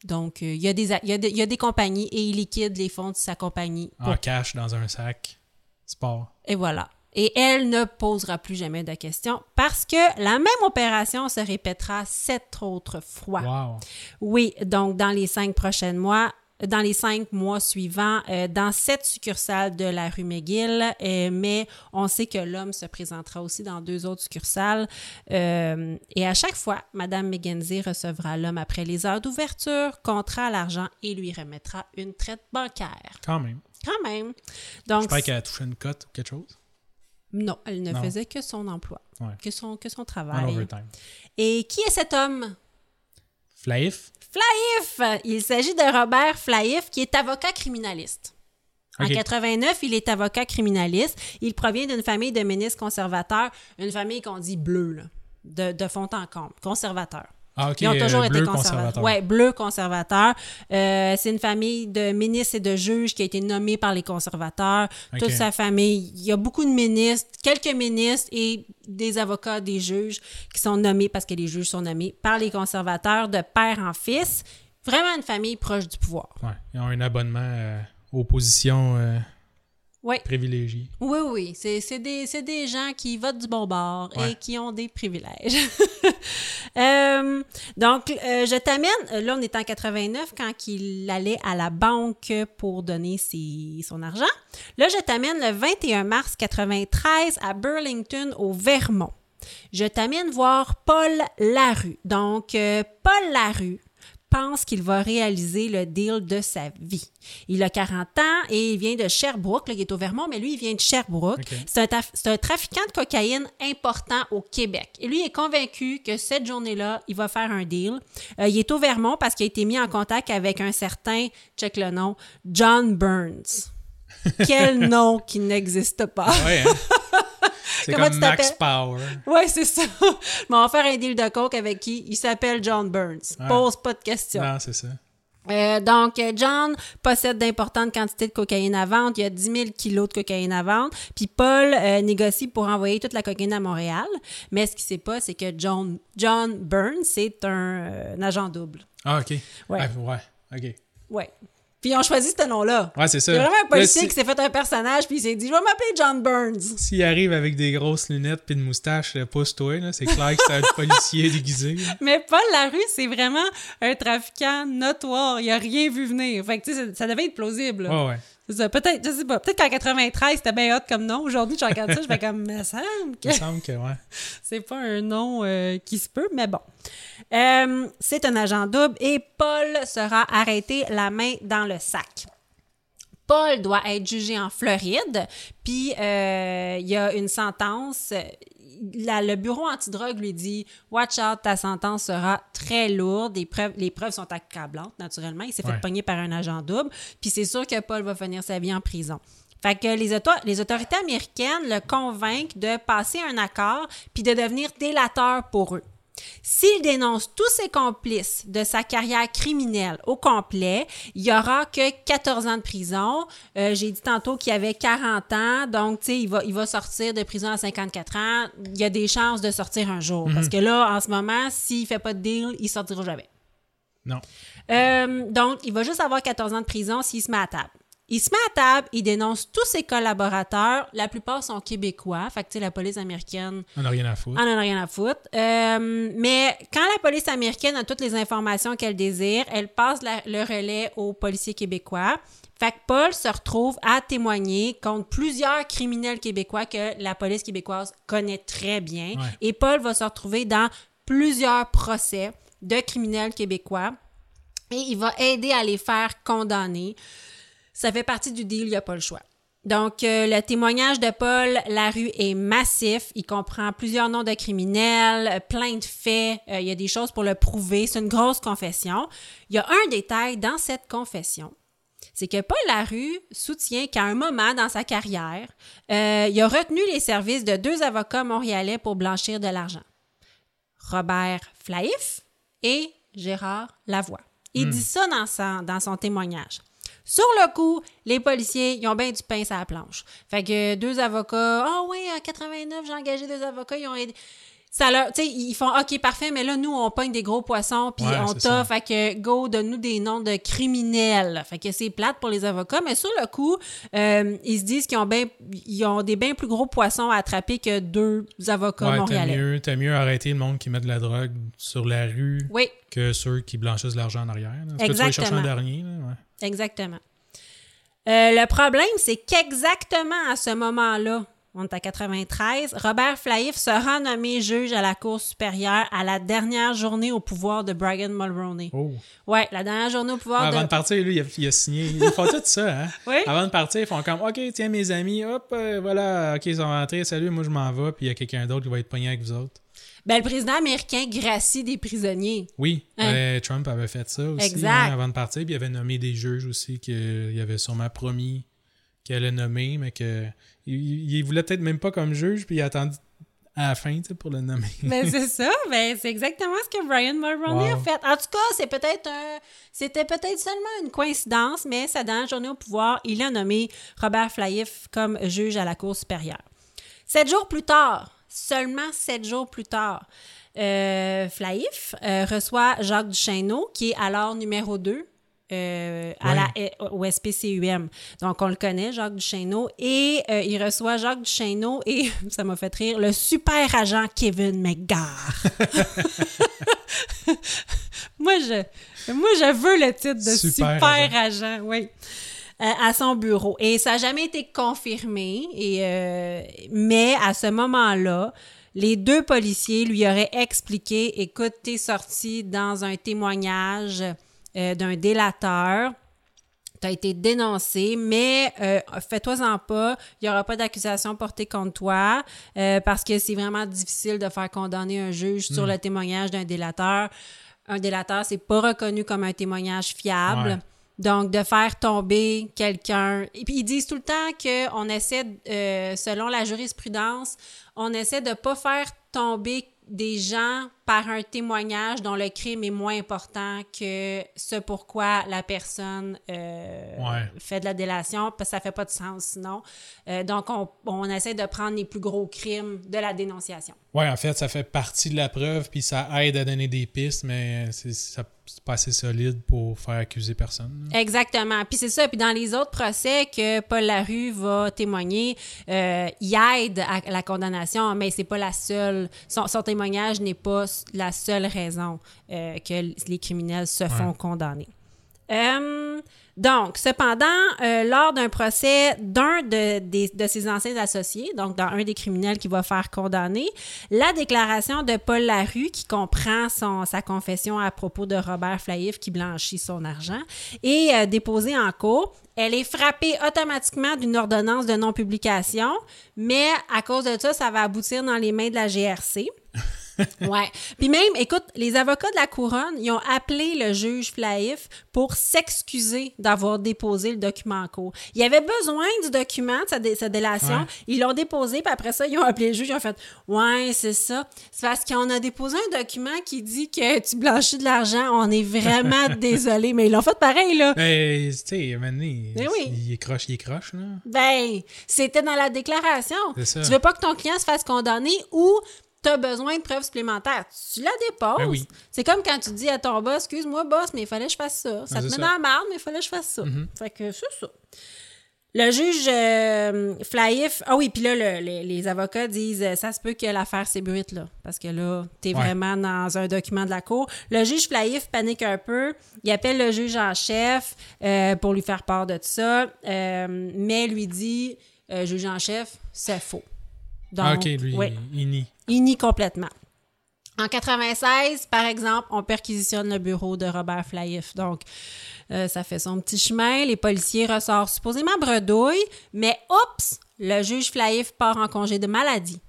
Donc, euh, il, y a des, a- il, y a des, il y a des compagnies et il liquide les fonds de sa compagnie. pour- En cash dans un sac. Sport. Et voilà. Et elle ne posera plus jamais de questions parce que la même opération se répétera sept autres fois. Wow. Oui, donc dans les cinq prochains mois, dans les cinq mois suivants, euh, dans sept succursales de la rue McGill, euh, mais on sait que l'homme se présentera aussi dans deux autres succursales. Euh, et à chaque fois, Madame McGenzie recevra l'homme après les heures d'ouverture, comptera l'argent et lui remettra une traite bancaire. Quand même. Quand même. Donc, J'espère qu'elle a touché une cote ou quelque chose. non, elle ne Non. faisait que son emploi, Ouais. que son, que son En travail. Et qui est cet homme? Flaif. Flaïf! Il s'agit de Robert Flaïf, qui est avocat criminaliste. En Ok. 89, il est avocat criminaliste. Il provient d'une famille de ministres conservateurs, une famille qu'on dit bleue, là, de, de fond en comble, conservateur. Ah. Ils ont toujours euh, été bleu conservateurs. Ouais, bleu conservateur. Euh, c'est une famille de ministres et de juges qui a été nommée par les conservateurs. Toute sa famille. Il y a beaucoup de ministres, quelques ministres et des avocats, des juges qui sont nommés parce que les juges sont nommés par les conservateurs de père en fils. Vraiment une famille proche du pouvoir. Ouais. Ils ont un abonnement euh, aux positions Oui, oui, oui. C'est c'est des, gens qui votent du bon bord et qui ont des privilèges. *laughs* Euh, donc, euh, je t'amène, là on est en 89 quand il allait à la banque pour donner ses- son argent. Là, je t'amène le 21 mars 93 à Burlington au Vermont. Je t'amène voir Paul Larue. Donc, euh, Paul Larue pense qu'il va réaliser le deal de sa vie. Il a 40 ans et il vient de Sherbrooke, là, il est au Vermont, mais lui, il vient de Sherbrooke. Ok. C'est un, trafiquant de cocaïne important au Québec. Et lui est convaincu que cette journée-là, il va faire un deal. Euh, il est au Vermont parce qu'il a été mis en contact avec un certain, check le nom, John Burns. *laughs* Quel nom qui n'existe pas. Ouais, hein? *laughs* C'est Comment comme tu Max? Power. Ouais, c'est ça. *laughs* Mais on va faire un deal de coke avec qui? Il s'appelle John Burns. Ouais. Pose pas de questions. Non, c'est ça. Euh, donc, John possède d'importantes quantités de cocaïne à vendre. Il y a 10 000 kilos de cocaïne à vendre. Puis Paul euh, négocie pour envoyer toute la cocaïne à Montréal. Mais ce qui ne sait pas, c'est que John, John Burns, c'est un, euh, un agent double. Ah, ok. Ouais. Ah, ouais. Ok. Ouais. Puis ils ont choisi ce nom-là. Ouais, c'est ça. Il y a vraiment un policier Là, qui s'est fait un personnage, puis il s'est dit, je vais m'appeler John Burns. S'il arrive avec des grosses lunettes puis une moustache, euh, pousse-toi, là. C'est clair que c'est un *laughs* policier déguisé. là. Mais Paul Larue, c'est vraiment un trafiquant notoire. Il a rien vu venir. Fait que, tu sais, ça, ça devait être plausible. Ouais, ouais. C'est ça. Peut-être, je sais pas. Peut-être qu'en 93, c'était bien hot comme nom. Aujourd'hui, je regarde ça, je fais comme, *laughs* me semble que me semble que, ouais. *laughs* c'est pas un nom euh, qui se peut, mais bon. Euh, c'est un agent double et Paul sera arrêté la main dans le sac. Paul doit être jugé en Floride, puis euh, il y a une sentence. La- le bureau antidrogue lui dit Watch out, ta sentence sera très lourde. Les preuves, les preuves sont accablantes, naturellement. Il s'est fait pogner par un agent double. Puis c'est sûr que Paul va finir sa vie en prison. Fait que les, auto- les autorités américaines le convainquent de passer un accord puis de devenir délateur pour eux. S'il dénonce tous ses complices de sa carrière criminelle au complet, il y aura que 14 ans de prison. Euh, J'ai dit tantôt qu'il avait 40 ans, donc tu sais, il va, il va sortir de prison à 54 ans. Il y a des chances de sortir un jour. Parce que là, en ce moment, s'il fait pas de deal, il sortira jamais. Non. Euh, donc, il va juste avoir 14 ans de prison s'il se met à table. Il se met à table, il dénonce tous ses collaborateurs. La plupart sont québécois. Fait que, la police américaine On n'a rien à foutre. on en a rien à foutre. Euh, mais quand la police américaine a toutes les informations qu'elle désire, elle passe la- le relais aux policiers québécois. Fait que Paul se retrouve à témoigner contre plusieurs criminels québécois que la police québécoise connaît très bien. Ouais. Et Paul va se retrouver dans plusieurs procès de criminels québécois. Et il va aider à les faire condamner. Ça fait partie du deal, il n'y a pas le choix. Donc, euh, le témoignage de Paul Larue est massif. Il comprend plusieurs noms de criminels, euh, plein de faits. Euh, il y a des choses pour le prouver. C'est une grosse confession. Il y a un détail dans cette confession. C'est que Paul Larue soutient qu'à un moment dans sa carrière, euh, il a retenu les services de deux avocats montréalais pour blanchir de l'argent. Robert Flaïf et Gérard Lavoie. Il dit ça dans son, dans son témoignage. Sur le coup, les policiers, ils ont bien du pain sur la planche. Fait que deux avocats, ah oui, en 89, j'ai engagé deux avocats, ils ont aidé. Ça leur, tu sais, ils font, OK, parfait, mais là, nous, on pogne des gros poissons, puis Ouais, on t'offre, fait que, go, donne-nous des noms de criminels. Fait que c'est plate pour les avocats, mais sur le coup, euh, ils se disent qu'ils ont, ben, ils ont des bien plus gros poissons à attraper que deux avocats Ouais, t'as montréalais. mieux, t'as mieux arrêter le monde qui met de la drogue sur la rue Oui, que ceux qui blanchissent de l'argent en arrière. là. Que tu vas aller chercher un dernier? Là? Ouais. Exactement. Euh, le problème, c'est qu'exactement à ce moment-là, on est à 93, Robert Flaïf sera nommé juge à la Cour supérieure à la dernière journée au pouvoir de Brian Mulroney. Oh. Ouais, la dernière journée au pouvoir Avant de... de partir, lui, il a, il a signé. Ils font tout ça, hein? *laughs* Oui. Avant de partir, ils font comme OK, tiens, mes amis, hop, euh, voilà, OK, ils sont rentrés, salut, moi je m'en vais, puis il y a quelqu'un d'autre qui va être pogné avec vous autres. Ben, le président américain gracie des prisonniers. Oui, Hein? euh, Trump avait fait ça aussi Exact. hein, avant de partir, puis il avait nommé des juges aussi qu'il avait sûrement promis qu'il allait nommer, mais que il, il voulait peut-être même pas comme juge, puis il a attendu à la fin pour le nommer. *laughs* Ben, c'est *laughs* ça. Ben, c'est exactement ce que Brian Mulroney a fait. En tout cas, c'est peut-être un... C'était peut-être seulement une coïncidence, mais sa dernière journée au pouvoir, il a nommé Robert Flaïf comme juge à la Cour supérieure. Sept jours plus tard, seulement sept jours plus tard, euh, euh, reçoit Jacques Duchesneau, qui est alors numéro 2 euh, à la, euh, au SPCUM. Donc, on le connaît, Jacques Duchesneau. Et euh, il reçoit Jacques Duchesneau et, *laughs* ça m'a fait rire, le super agent Kevin McGar. *laughs* moi, je, moi, je veux le titre de super, Super agent. oui. Euh, à son bureau. Et ça n'a jamais été confirmé, et, euh, mais à ce moment-là, les deux policiers lui auraient expliqué Écoute, t'es sorti dans un témoignage euh, d'un délateur. Tu as été dénoncé, mais euh, fais-toi-en pas, il n'y aura pas d'accusation portée contre toi euh, parce que c'est vraiment difficile de faire condamner un juge sur le témoignage d'un délateur. Un délateur, c'est pas reconnu comme un témoignage fiable. Ouais. Donc, de faire tomber quelqu'un. Et puis, ils disent tout le temps qu'on essaie, euh, selon la jurisprudence, on essaie de pas faire tomber des gens par un témoignage dont le crime est moins important que ce pourquoi la personne euh, Ouais. fait de la délation, parce que ça fait pas de sens sinon. Euh, donc, on, on essaie de prendre les plus gros crimes de la dénonciation. Ouais, en fait, ça fait partie de la preuve, puis ça aide à donner des pistes, mais c'est pas assez solide pour faire accuser personne. là. Exactement. Puis c'est ça. Puis dans les autres procès que Paul Larue va témoigner, euh, il aide à la condamnation, mais c'est pas la seule. Son, son témoignage n'est pas la seule raison euh, que les criminels se font condamner. Euh, donc, cependant, euh, lors d'un procès d'un de, de ses anciens associés, donc dans un des criminels qui va faire condamner, la déclaration de Paul Larue, qui comprend son, sa confession à propos de Robert Flaïf qui blanchit son argent, est euh, déposée en cours. Elle est frappée automatiquement d'une ordonnance de non-publication, mais à cause de ça, ça va aboutir dans les mains de la GRC. *laughs* Ouais. Puis même, écoute, les avocats de la couronne, ils ont appelé le juge Flaïf pour s'excuser d'avoir déposé le document en cours. Il avait besoin du document de sa, dé- sa délation. Ouais. Ils l'ont déposé, puis après ça, ils ont appelé le juge, ils ont fait Ouais, c'est ça. C'est parce qu'on a déposé un document qui dit que tu blanchis de l'argent. On est vraiment *laughs* désolé. Mais ils l'ont fait pareil, là. Ben, tu sais, Ben oui. il est croche, il est croche, là. Ben, c'était dans la déclaration. C'est ça. Tu veux pas que ton client se fasse condamner ou tu as besoin de preuves supplémentaires. Tu la déposes. Ben oui. C'est comme quand tu dis à ton boss, excuse-moi, boss, mais il fallait que je fasse ça. Ça Ben, te met dans la merde, mais il fallait que je fasse ça. Fait que c'est ça. Le juge euh, Flaïf, ah oui, puis là, le- les, les avocats disent, euh, ça se peut que l'affaire s'ébruite, là, parce que là, t'es Ouais. vraiment dans un document de la cour. Le juge Flaïf panique un peu, il appelle le juge en chef euh, pour lui faire part de tout ça, euh, mais lui dit, juge en chef, c'est faux. Donc, Ah, ok, lui, il, nie. Il nie complètement. En 96, par exemple, on perquisitionne le bureau de Robert Flaïf. Donc, euh, ça fait son petit chemin. Les policiers ressortent supposément bredouille, mais oups, le juge Flaïf part en congé de maladie.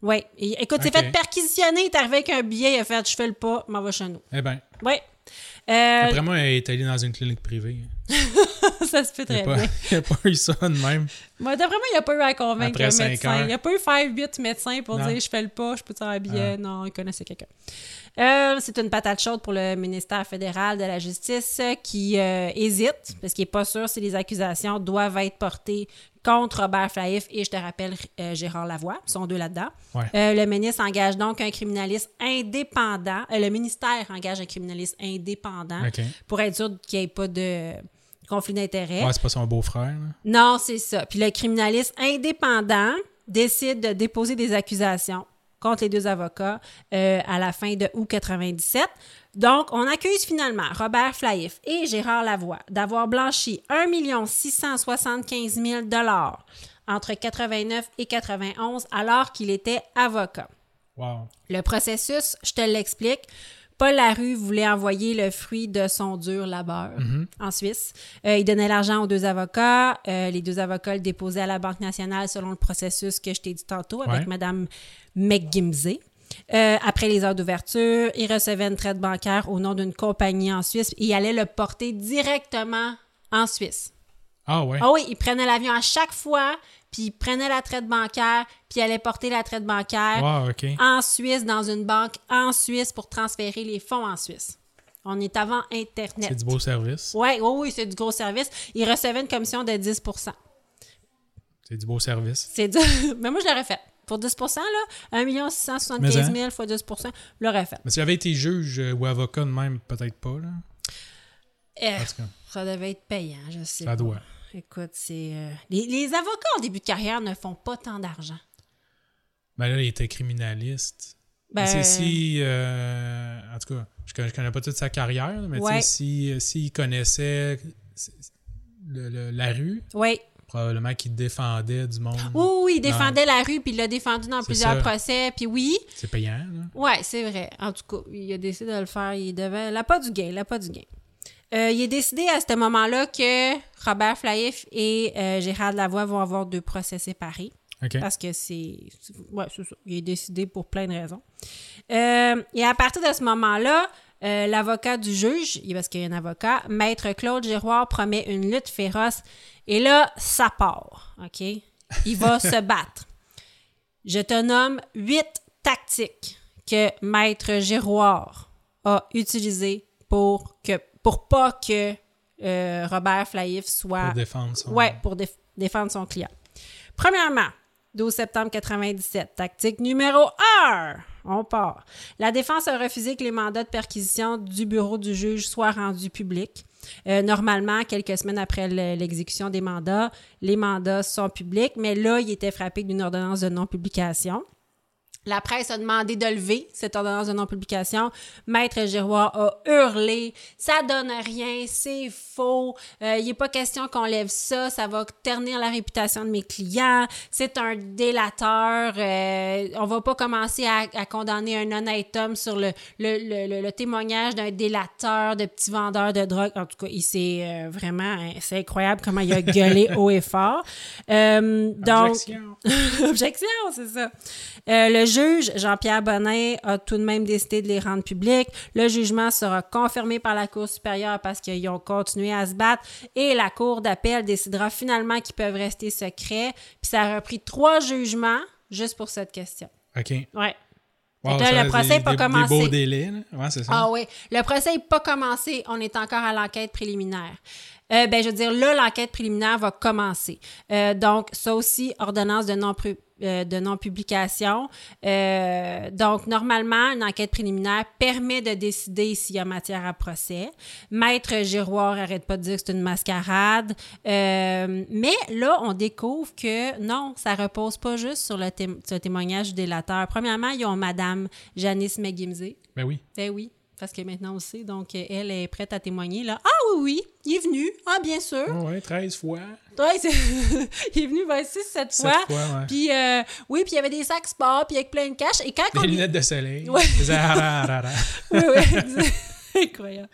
Oui. Écoute, c'est Ok. fait perquisitionner, il est arrivé avec un billet, il a fait « je fais le pas, m'en va chez nous ». Eh ben, Oui, Euh, Après moi, elle est allée dans une clinique privée. *laughs* ça se peut Il très bien. *laughs* il y a pas eu ça de même. Moi, D'après moi, il n'y a pas eu à convaincre Après un médecin. heures. Il n'y a pas eu 5-8 médecins pour Non. dire je fais le pas, je peux te faire un billet. Ah. Non, il connaissait quelqu'un. Euh, c'est une patate chaude pour le ministère fédéral de la Justice qui euh, hésite parce qu'il n'est pas sûr si les accusations doivent être portées contre Robert Flaïf et, je te rappelle, euh, Gérard Lavoie. Ils sont deux là-dedans. Ouais. Euh, le ministre engage donc un criminaliste indépendant. euh, le ministère engage un criminaliste indépendant pour être sûr qu'il n'y ait pas de conflit d'intérêts. Ouais, c'est pas son beau-frère. Non, c'est ça. Puis le criminaliste indépendant décide de déposer des accusations contre les deux avocats à la fin de août 97. Donc, on accuse finalement Robert Flaïf et Gérard Lavoie d'avoir blanchi 1 675 000 entre 89 et 91 alors qu'il était avocat. Wow. Le processus, je te l'explique. Paul Larue voulait envoyer le fruit de son dur labeur en Suisse. Euh, il donnait l'argent aux deux avocats. Euh, les deux avocats le déposaient à la Banque nationale selon le processus que je t'ai dit tantôt avec Ouais. Mme McGimsey. Euh, après les heures d'ouverture, il recevait une traite bancaire au nom d'une compagnie en Suisse et il allait le porter directement en Suisse. Ah ouais. Ah oui, il prenait l'avion à chaque fois, puis il prenait la traite bancaire, puis il allait porter la traite bancaire Wow, en Suisse, dans une banque en Suisse pour transférer les fonds en Suisse. On est avant Internet. C'est du beau service. Oui, oui, oui, c'est du gros service. Il recevait une commission de 10% C'est du beau service. C'est du... *laughs* Mais moi, je l'aurais fait. Pour 10 là, 1 675 Mais, 000 fois 10 je l'aurais fait. Mais si j'avais été juge euh, ou avocat de même, peut-être pas, là? Eh, ça devait être payant, je sais. ça pas. doit. Écoute, c'est. euh, Les, les avocats en début de carrière ne font pas tant d'argent. Ben là, il était criminaliste. Ben, c'est si. euh, en tout cas, je connais, je connais pas toute sa carrière, mais Ouais. tu sais, si, s'il connaissait le- le- la rue, Oui. Probablement qu'il défendait du monde. Oui, oui, il défendait la rue, puis il l'a défendu dans plusieurs ça. procès, puis oui. C'est payant, là. Ouais, c'est vrai. En tout cas, il a décidé de le faire. Il devait. La pas du gain, la pas du gain. Euh, il est décidé à ce moment-là que Robert Flaïf et euh, Gérard Lavoie vont avoir deux procès séparés. OK. Parce que c'est. c'est- Ouais, c'est ça. Il est décidé pour plein de raisons. Euh, et à partir de ce moment-là, euh, l'avocat du juge, parce qu'il y a un avocat, Maître Claude Giroir promet une lutte féroce. Et là, ça part. OK? Il va se *laughs* battre. Je te nomme huit tactiques que Maître Giroir a utilisées pour que pour pas que euh, Robert Flaïf soit Pour défendre son. Ouais, pour déf- défendre son client. Premièrement, 12 septembre 97, tactique numéro 1. On part. La défense a refusé que les mandats de perquisition du bureau du juge soient rendus publics. Euh, normalement, quelques semaines après le- l'exécution des mandats, les mandats sont publics, mais là, il était frappé d'une ordonnance de non-publication. La presse a demandé de lever cette ordonnance de non-publication. Maître Giroir a hurlé Ça donne rien, c'est faux. Euh, il n'est pas question qu'on lève ça, ça va ternir la réputation de mes clients. C'est un délateur. Euh, on va pas commencer à, à condamner un honnête homme sur le, le, le, le- le témoignage d'un délateur, de petit vendeur de drogue. En tout cas, il s'est euh, vraiment. hein, C'est incroyable comment il a gueulé *laughs* haut et fort. Euh, donc, Objection. *laughs* Objection, c'est ça. Euh, le juge, Jean-Pierre Bonnet, a tout de même décidé de les rendre publics. Le jugement sera confirmé par la Cour supérieure parce qu'ils ont continué à se battre et la Cour d'appel décidera finalement qu'ils peuvent rester secrets. Puis ça a repris trois jugements juste pour cette question. OK. Ouais. Wow, Fait que là, ça, le procès n'est pas des- commencé. Des beaux délais, là. Ouais, c'est ça. Ah oui. Le procès n'est pas commencé. On est encore à l'enquête préliminaire. Euh, ben, je veux dire, là, l'enquête préliminaire va commencer. Euh, donc, ça aussi, ordonnance de non euh, de non-publication. Euh, donc, normalement, une enquête préliminaire permet de décider s'il y a matière à procès. Maître Giroir arrête pas de dire que c'est une mascarade. Euh, mais là, on découvre que non, ça repose pas juste sur le, té- sur le témoignage du délateur. Premièrement, ils ont Madame Janice McGimsey. Ben oui. Ben oui, parce que maintenant on sait. Donc, elle est prête à témoigner. là. Ah oui, oui, il est venu. Ah, bien sûr. Oh, ouais, 13 fois. Ouais, c'est- *laughs* il est venu 26, 7 Sept fois. fois, ouais. Puis, euh, oui, puis il y avait des sacs sport, puis avec plein de cash. Et quand Des lunettes de soleil. Ouais. Ah, ah, ah, ah, ah. Oui, oui, *laughs* Incroyable.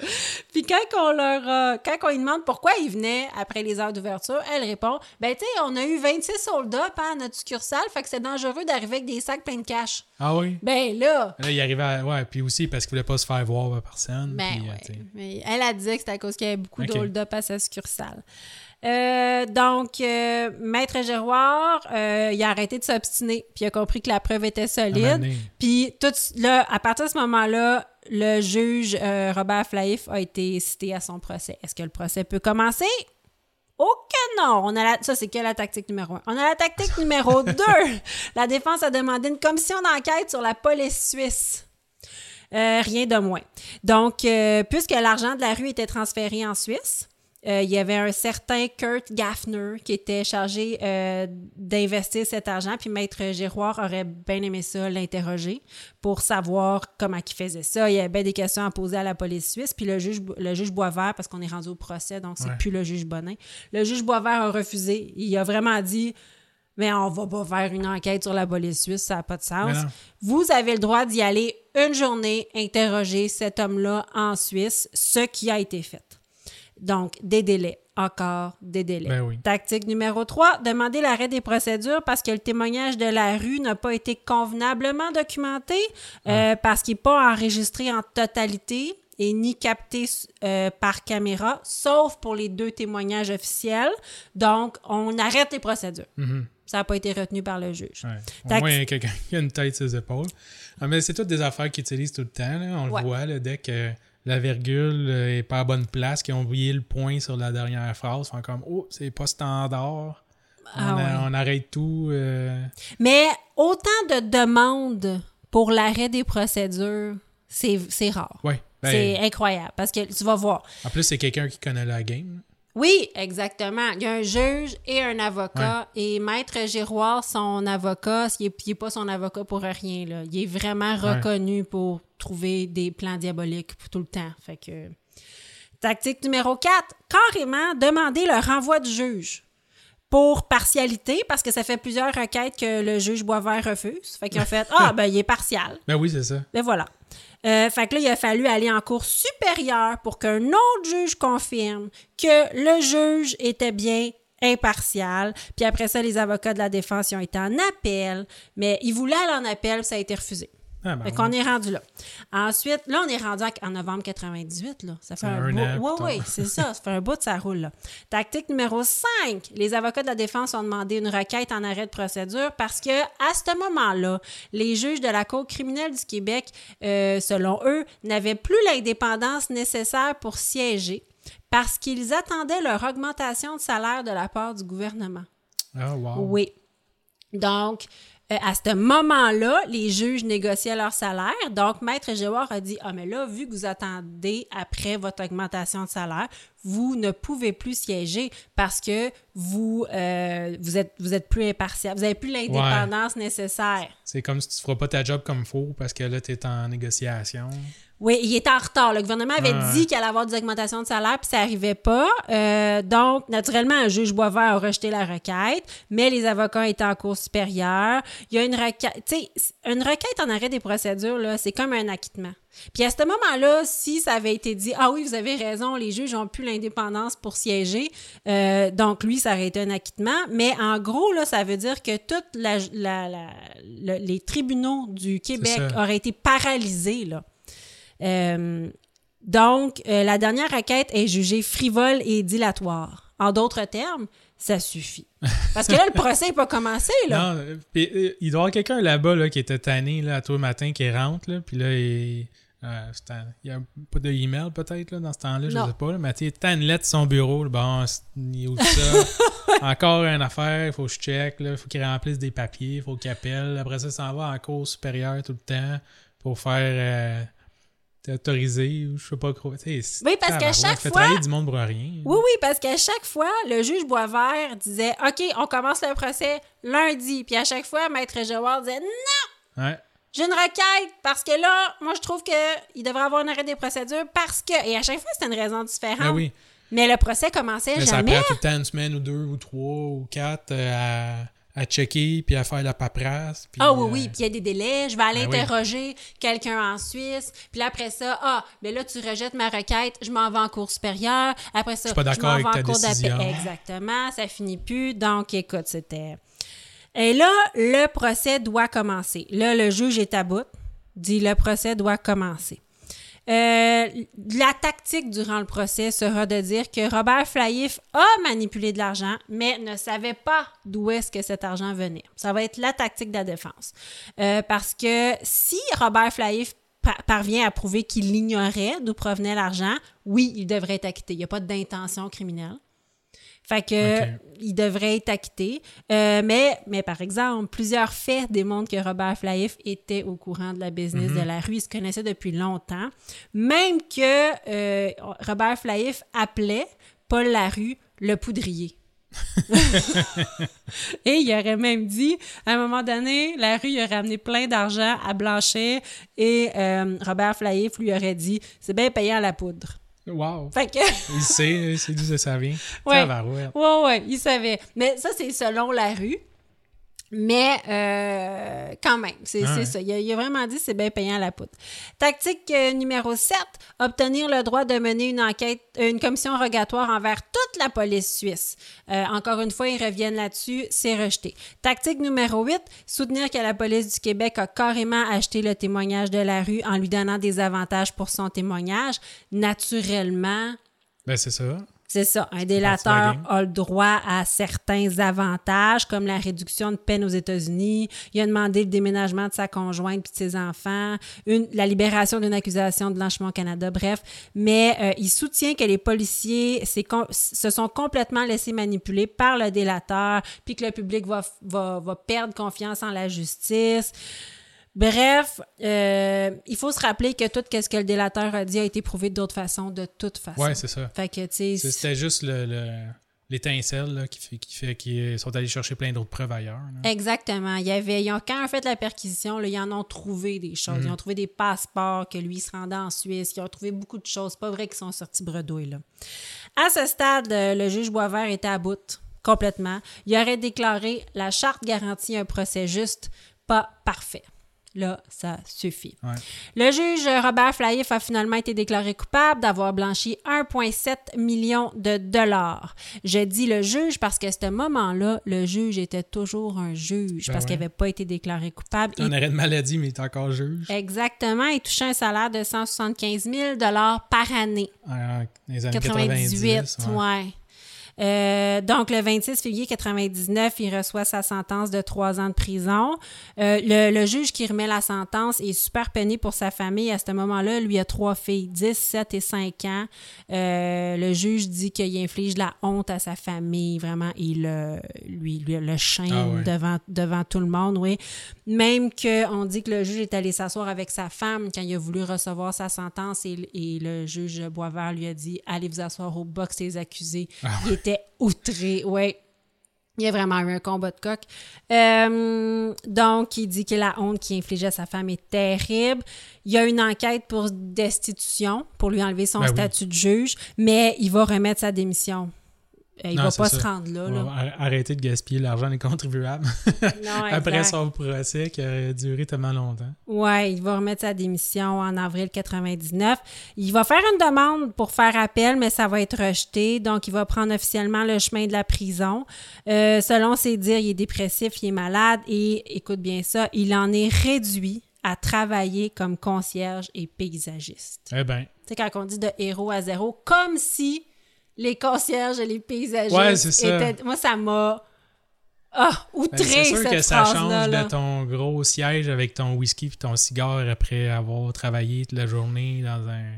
Puis quand on leur a- quand on lui demande pourquoi ils venaient après les heures d'ouverture, elle répond Ben, tu sais, on a eu 26 soldats à notre succursale, fait que c'est dangereux d'arriver avec des sacs pleins de cash. Ah oui? Ben là, Là, il arrivait à... Ouais, puis aussi parce qu'il voulait pas se faire voir par personne. Ben puis, euh, ouais. Mais elle a dit que c'était à cause qu'il y avait beaucoup Ok. de hold-up à sa succursale. Euh, donc, euh, Maître Giroir, euh, il a arrêté de s'obstiner, puis il a compris que la preuve était solide. Puis, tout, là, à partir de ce moment-là, le juge euh, Robert Flaif a été cité à son procès. Est-ce que le procès peut commencer? Oh que non! On a la- ça, c'est que la tactique numéro un. On a la tactique numéro *laughs* deux. La défense a demandé une commission d'enquête sur la police suisse. Euh, rien de moins. Donc, euh, puisque l'argent de la rue était transféré en Suisse, euh, il y avait un certain Kurt Gaffner qui était chargé euh, d'investir cet argent, puis Maître Giroir aurait bien aimé ça, l'interroger, pour savoir comment il faisait ça. Il y avait bien des questions à poser à la police suisse, puis le juge, le juge Boisvert, parce qu'on est rendu au procès, donc c'est Ouais. plus le juge Bonin, le juge Boisvert a refusé. Il a vraiment dit... Mais on va pas faire une enquête sur la police suisse, ça n'a pas de sens. Vous avez le droit d'y aller une journée, interroger cet homme-là en Suisse, ce qui a été fait. Donc, des délais. Encore des délais. Ben oui. Tactique numéro 3, demander l'arrêt des procédures parce que le témoignage de la rue n'a pas été convenablement documenté, euh, parce qu'il n'est pas enregistré en totalité et ni capté euh, par caméra, sauf pour les deux témoignages officiels. Donc, on arrête les procédures. Mhm. Ça n'a pas été retenu par le juge. Ouais. Au moins, il y a quelqu'un *laughs* qui a une tête sur ses épaules. Ah, mais c'est toutes des affaires qu'ils utilisent tout le temps. là. On Ouais. le voit, là, dès que la virgule euh, est pas à bonne place, qu'ils ont oublié le point sur la dernière phrase, font comme Oh, c'est pas standard. Ah on, a- ouais. on arrête tout. euh, Mais autant de demandes pour l'arrêt des procédures, c'est rare. Ouais. Ben, c'est incroyable parce que tu vas voir. En plus, c'est quelqu'un qui connaît la game. Oui, exactement. Il y a un juge et un avocat. Et Maître Giroir, son avocat, il n'est pas son avocat pour rien. Là. Il est vraiment Ouais. reconnu pour trouver des plans diaboliques pour tout le temps. Fait que... Tactique numéro 4, carrément demander le renvoi du juge pour partialité, parce que ça fait plusieurs requêtes que le juge Boisvert refuse. Fait qu'ils ont fait *laughs* Ah, ben, il est partial. Ben oui, c'est ça. Ben voilà. Euh, fait que là, il a fallu aller en cour supérieure pour qu'un autre juge confirme que le juge était bien impartial. Puis après ça, les avocats de la défense ont été en appel, mais ils voulaient aller en appel, ça a été refusé. Ah, ben Fait oui. qu'on est rendu là. Ensuite, là, on est rendu en- novembre 98, là. Ça fait un, Un bout. Oui, oui, c'est ça. Ça fait un bout de ça roule, là. Tactique numéro 5. Les avocats de la défense ont demandé une requête en arrêt de procédure parce que, à ce moment-là, les juges de la Cour criminelle du Québec, euh, selon eux, n'avaient plus l'indépendance nécessaire pour siéger parce qu'ils attendaient leur augmentation de salaire de la part du gouvernement. Ah, wow. Oui. Donc, euh, à ce moment-là, les juges négociaient leur salaire. Donc, Maître Géoard a dit Ah, mais là, vu que vous attendez après votre augmentation de salaire, vous ne pouvez plus siéger parce que vous, euh, vous, êtes, vous êtes plus impartial. Vous n'avez plus l'indépendance nécessaire. C'est comme si tu feras pas ta job comme faut parce que là, tu es en négociation. Oui, il était en retard. Le gouvernement avait Ouais. dit qu'il allait avoir des augmentations de salaire, puis ça n'arrivait pas. Euh, donc, naturellement, un juge Boisvert a rejeté la requête, mais les avocats étaient en cours supérieure. Il y a une requête. Tu sais, une requête en arrêt des procédures, là, c'est comme un acquittement. Puis à ce moment-là, si ça avait été dit, ah oui, vous avez raison, les juges n'ont plus l'indépendance pour siéger, euh, donc lui, ça aurait été un acquittement. Mais en gros, là, ça veut dire que tous les tribunaux du Québec auraient été paralysés, là. Euh, donc, euh, la dernière requête est jugée frivole et dilatoire. En d'autres termes, ça suffit. *laughs* Parce que là, le procès n'est pas commencé, là. Non, euh, euh, il doit y avoir quelqu'un là-bas là, qui était tanné là, à tous les matins qui rentre, là, puis là, il, euh, c'est un- il y a pas de email peut-être là, dans ce temps-là, je Non. sais pas. Là, mais tu sais, lettre son bureau, là, bon, il ouvre ça? *laughs* Encore une affaire, il faut que je check, il faut qu'il remplisse des papiers, il faut qu'il appelle. Après ça, ça s'en va en cours supérieure tout le temps pour faire euh, t'autoriser ou je sais pas quoi. Tu sais, Oui, parce qu'à chaque fait fois- travailler du monde pour rien. Oui, oui, parce qu'à chaque fois, le juge Boisvert disait OK, on commence le procès lundi. Puis à chaque fois, Maître Géoard disait Non, Ouais. j'ai une requête parce que là, moi, je trouve qu'il devrait avoir un arrêt des procédures parce que. Et à chaque fois, c'était une raison différente. Ben oui. Mais le procès commençait Mais ça jamais. prend tout le temps une semaine ou deux ou trois ou quatre euh, à checker, puis à faire la paperasse. puis, Ah oui, euh, oui, puis il y a des délais. Je vais aller Ben oui. interroger quelqu'un en Suisse. Puis là, après ça, ah, mais là, tu rejettes ma requête, je m'en vais en cours supérieur. Après ça, suis pas d'accord m'en vais en cours d'appel. Exactement, ça finit plus. Donc, écoute, c'était... Et là, le procès doit commencer. Là, le juge est à bout, dit le procès doit commencer. Euh, la tactique durant le procès sera de dire que Robert Flaïf a manipulé de l'argent, mais ne savait pas d'où est-ce que cet argent venait. Ça va être la tactique de la défense. Euh, parce que si Robert Flaïf pa- parvient à prouver qu'il ignorait d'où provenait l'argent, oui, il devrait être acquitté. Il n'y a pas d'intention criminelle. Fait que il devrait être acquitté. Euh, mais, mais par exemple, plusieurs faits démontrent que Robert Flaïf était au courant de la business de la rue. Ils se connaissaient depuis longtemps. Même que euh, Robert Flaïf appelait Paul Larue le poudrier. *laughs* Et il aurait même dit, à un moment donné, la rue il aurait amené plein d'argent à Blanchet et euh, Robert Flaïf lui aurait dit c'est bien payant à la poudre. Wow! Fait que. *laughs* Il sait, il sait d'où ça vient. Ouais. Ouais, ouais, il savait. Mais ça, c'est selon la rue. Mais euh, quand même, c'est ouais. ça. Il a, il a vraiment dit c'est bien payant à la poutre. Tactique euh, numéro 7, obtenir le droit de mener une enquête, une commission rogatoire envers toute la police suisse. Euh, encore une fois, ils reviennent là-dessus, c'est rejeté. Tactique numéro 8, soutenir que la police du Québec a carrément acheté le témoignage de la rue en lui donnant des avantages pour son témoignage. Naturellement, Ben, c'est ça. C'est ça. Un délateur a le droit à certains avantages, comme la réduction de peine aux États-Unis. Il a demandé le déménagement de sa conjointe puis de ses enfants, une, la libération d'une accusation de blanchiment au Canada, bref. Mais euh, il soutient que les policiers se sont complètement laissés manipuler par le délateur, puis que le public va, va, va perdre confiance en la justice. Bref, euh, il faut se rappeler que tout ce que le délateur a dit a été prouvé d'autre façon, de toute façon. Ouais, c'est ça. Fait que, tu sais, C'est- C'était juste le- le- l'étincelle là, qui fait qui fait qu'ils sont allés chercher plein d'autres preuves ailleurs. là. Exactement. Il y avait, ils ont, quand ils ont fait la perquisition, là, ils en ont trouvé des choses. Mhm. Ils ont trouvé des passeports, que lui il se rendait en Suisse. Ils ont trouvé beaucoup de choses. C'est pas vrai qu'ils sont sortis bredouilles. Là. À ce stade, euh, le juge Boisvert était à bout complètement. Il aurait déclaré la charte garantit un procès juste, pas parfait. Là, ça suffit. Ouais. Le juge Robert Flaïf a finalement été déclaré coupable d'avoir blanchi 1,7 million de dollars. Je dis le juge parce qu'à ce moment-là, le juge était toujours un juge Ben parce qu'il n'avait pas été déclaré coupable. Un Il- arrêt de maladie, mais il est encore juge. Exactement, il touchait un salaire de 175 000 dollars par année. Ah, dans les années 98, 98. ouais. Euh, donc, le 26 février 99, il reçoit sa sentence de trois ans de prison. Euh, le, le juge qui remet la sentence est super peiné pour sa famille. À ce moment-là, lui a trois filles, 10, 7 et 5 ans. Euh, le juge dit qu'il inflige la honte à sa famille. Vraiment, il lui, lui le shame Ah ouais. devant, devant tout le monde, oui. Même qu'on dit que le juge est allé s'asseoir avec sa femme quand il a voulu recevoir sa sentence et, et le juge Boisvert lui a dit Allez vous asseoir au box des accusés. Il était outré, ouais. Il y a vraiment eu un combat de coq. Euh, donc, il dit que la honte qu'il infligeait à sa femme est terrible. Il y a une enquête pour destitution pour lui enlever son Ben oui. statut de juge, mais il va remettre sa démission. Il Non, va pas ça. se rendre là. Là. arrêter de gaspiller l'argent des contribuables *laughs* Non, après son procès qui a duré tellement longtemps. Ouais, il va remettre sa démission en avril 99. Il va faire une demande pour faire appel, mais ça va être rejeté. Donc, il va prendre officiellement le chemin de la prison. Euh, selon ses dires, il est dépressif, il est malade et, écoute bien ça, il en est réduit à travailler comme concierge et paysagiste. Eh ben, Tu sais, quand on dit de héros à zéro, comme si les concierges et les paysagistes Ouais, c'est ça. étaient... Moi, ça m'a... Ah, ben, outré, c'est sûr cette que ça change là. de ton gros siège avec ton whisky et ton cigare après avoir travaillé toute la journée dans un,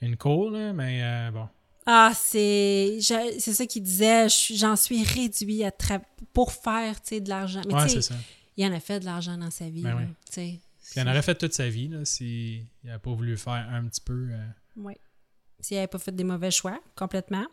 une cour, là, mais euh, bon. Ah, c'est c'est ça qu'il disait. je- J'en suis réduit à tra- pour faire de l'argent. Mais Ouais, ça. il en a fait de l'argent dans sa vie. Ben là, oui. il en aurait fait toute sa vie s'il n'avait pas voulu faire un petit peu. euh, Oui. S'il n'avait pas fait des mauvais choix, complètement.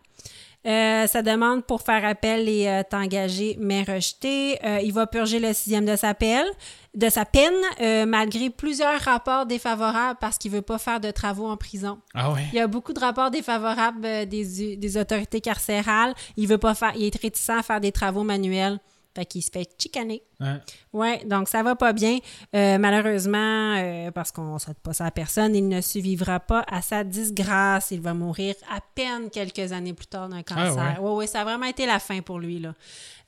Euh, sa demande pour faire appel est euh, engagée, mais rejetée. Euh, il va purger le sixième de sa, peine, de sa peine, euh, malgré plusieurs rapports défavorables parce qu'il ne veut pas faire de travaux en prison. Ah ouais? Il y a beaucoup de rapports défavorables des, des autorités carcérales. Il veut pas faire, il est réticent à faire des travaux manuels. Fait qu'il se fait chicaner. Ouais. Ouais, donc ça va pas bien. Euh, malheureusement, euh, parce qu'on ne souhaite pas ça à personne, il ne survivra pas à sa disgrâce. Il va mourir à peine quelques années plus tard d'un cancer. ouais? ouais, ouais, ça a vraiment été la fin pour lui, là.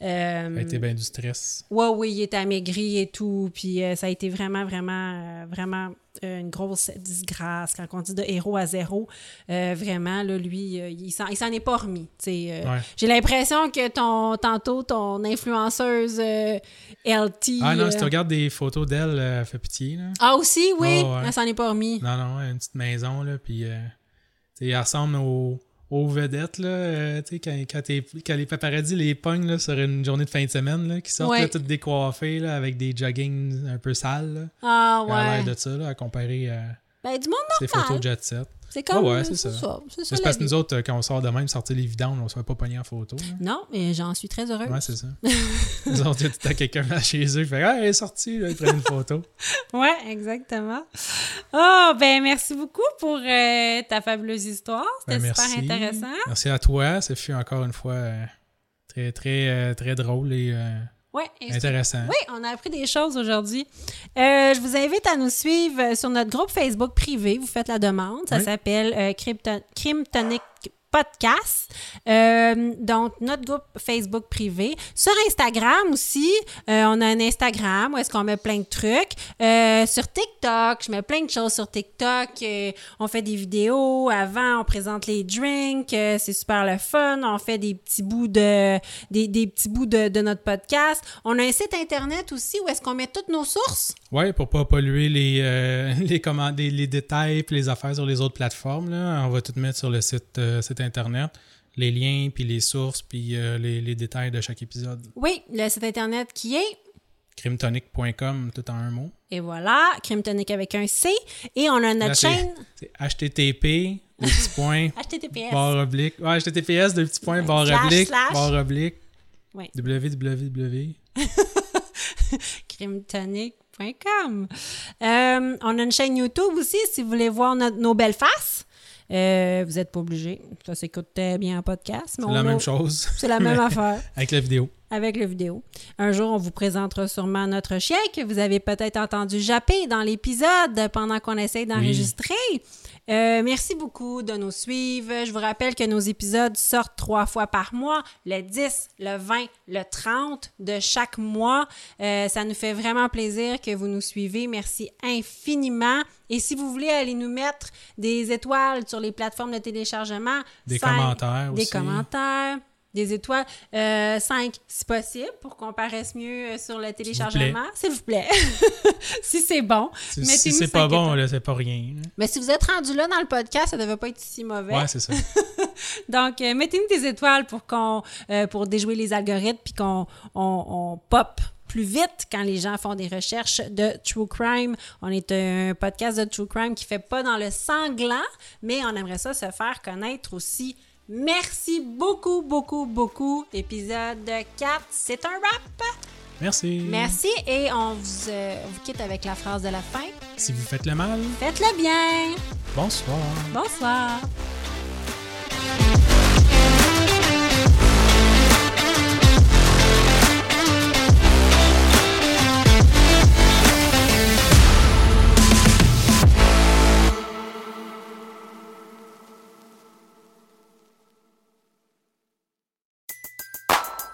Euh, Ça a été bien du stress. Ouais, oui, il est amaigri et tout. Puis euh, ça a été vraiment, vraiment, euh, vraiment euh, une grosse disgrâce. Quand on dit de héros à zéro, euh, vraiment, là, lui, euh, il s'en est pas remis. euh. Ouais. J'ai l'impression que ton tantôt, ton influenceuse euh, LT. Ah non, euh, si tu regardes des photos d'elle, euh, elle fait pitié, là. Ah, aussi, oui, Ah, ouais. elle s'en est pas remis. Non, non, une petite maison, là, puis... euh, elle ressemble aux, aux vedettes, là, euh, tu sais, quand, quand, quand les paparazzis les pognent, là, sur une journée de fin de semaine, là, qui sortent, Ouais. là, toutes décoiffées, là, avec des joggings un peu sales, là. Ah, a l'air de ça, là, à comparer à Ben, du monde ces normal. photos jet set. C'est comme. Ah ouais, euh, c'est ça. ça. C'est parce que nous autres, euh, quand on sort de même, sortir les vidanges, on se fait pas pogner en photo. là. Non, mais j'en suis très heureuse. Ouais, c'est ça. *laughs* nous autres, il y a tout le temps quelqu'un *laughs* chez eux, il fait Ah, elle est sortie, là, ils prennent une photo. *laughs* Ouais, exactement. Oh, ben merci beaucoup pour euh, ta fabuleuse histoire. C'était Ben, super intéressant. Merci à toi. Ça fut encore une fois euh, très, très, euh, très drôle et et- intéressant. Oui, on a appris des choses aujourd'hui. Euh, je vous invite à nous suivre euh, sur notre groupe Facebook privé. Vous faites la demande. Ça Oui. s'appelle euh, Crime Tonic Podcast. Euh, donc, notre groupe Facebook privé. Sur Instagram aussi, euh, on a un Instagram où est-ce qu'on met plein de trucs. Euh, sur TikTok, je mets plein de choses sur TikTok. On fait des vidéos. Avant, on présente les drinks. C'est super le fun. On fait des petits bouts de, des, des petits bouts de, notre podcast. On a un site internet aussi où est-ce qu'on met toutes nos sources. Ouais, pour pas polluer les, *laughs* les, les, détails et les affaires sur les autres plateformes. Là. On va tout mettre sur le site, site internet. Les liens, puis les sources, puis euh, les, les détails de chaque épisode. Oui, le site internet qui est Crimetonic.com, tout en un mot. Et voilà, Crime Tonic avec un C. Et on a notre Là, chaîne C'est HTTP, deux petits points, *laughs* HTTPS. barre oblique. Ouais, HTTPS, deux petits points, barre oblique, barre oblique. Www. *laughs* crimetonic.com. Euh, on a une chaîne YouTube aussi si vous voulez voir notre- nos belles faces. Euh, vous n'êtes pas obligé. Ça s'écoute très bien en podcast. C'est la a- même chose. C'est la même *laughs* affaire. Avec la vidéo. Avec la vidéo. Un jour, on vous présentera sûrement notre chien que vous avez peut-être entendu japper dans l'épisode pendant qu'on essaye d'enregistrer. Euh, merci beaucoup de nous suivre. Je vous rappelle que nos épisodes sortent trois fois par mois, le 10, le 20, le 30 de chaque mois. Euh, ça nous fait vraiment plaisir que vous nous suivez. Merci infiniment. Et si vous voulez aller nous mettre des étoiles sur les plateformes de téléchargement, Des cinq- commentaires des aussi. commentaires, des étoiles, 5 si possible, pour qu'on paraisse mieux euh, sur le téléchargement. S'il vous plaît. *laughs* si c'est bon. Si, si c'est pas bon, là, c'est pas rien. Mais si vous êtes rendu là dans le podcast, ça devait pas être si mauvais. Ouais, c'est ça. *laughs* Donc, euh, mettez-nous des étoiles pour qu'on euh, pour déjouer les algorithmes puis qu'on on, on pop plus vite quand les gens font des recherches de true crime. On est un podcast de true crime qui fait pas dans le sanglant, mais on aimerait ça se faire connaître aussi. Merci beaucoup, beaucoup, beaucoup. Épisode 4, c'est un rap. Merci. Merci et on vous, euh, vous quitte avec la phrase de la fin. Si vous faites le mal, Faites-le bien. bonsoir. Bonsoir.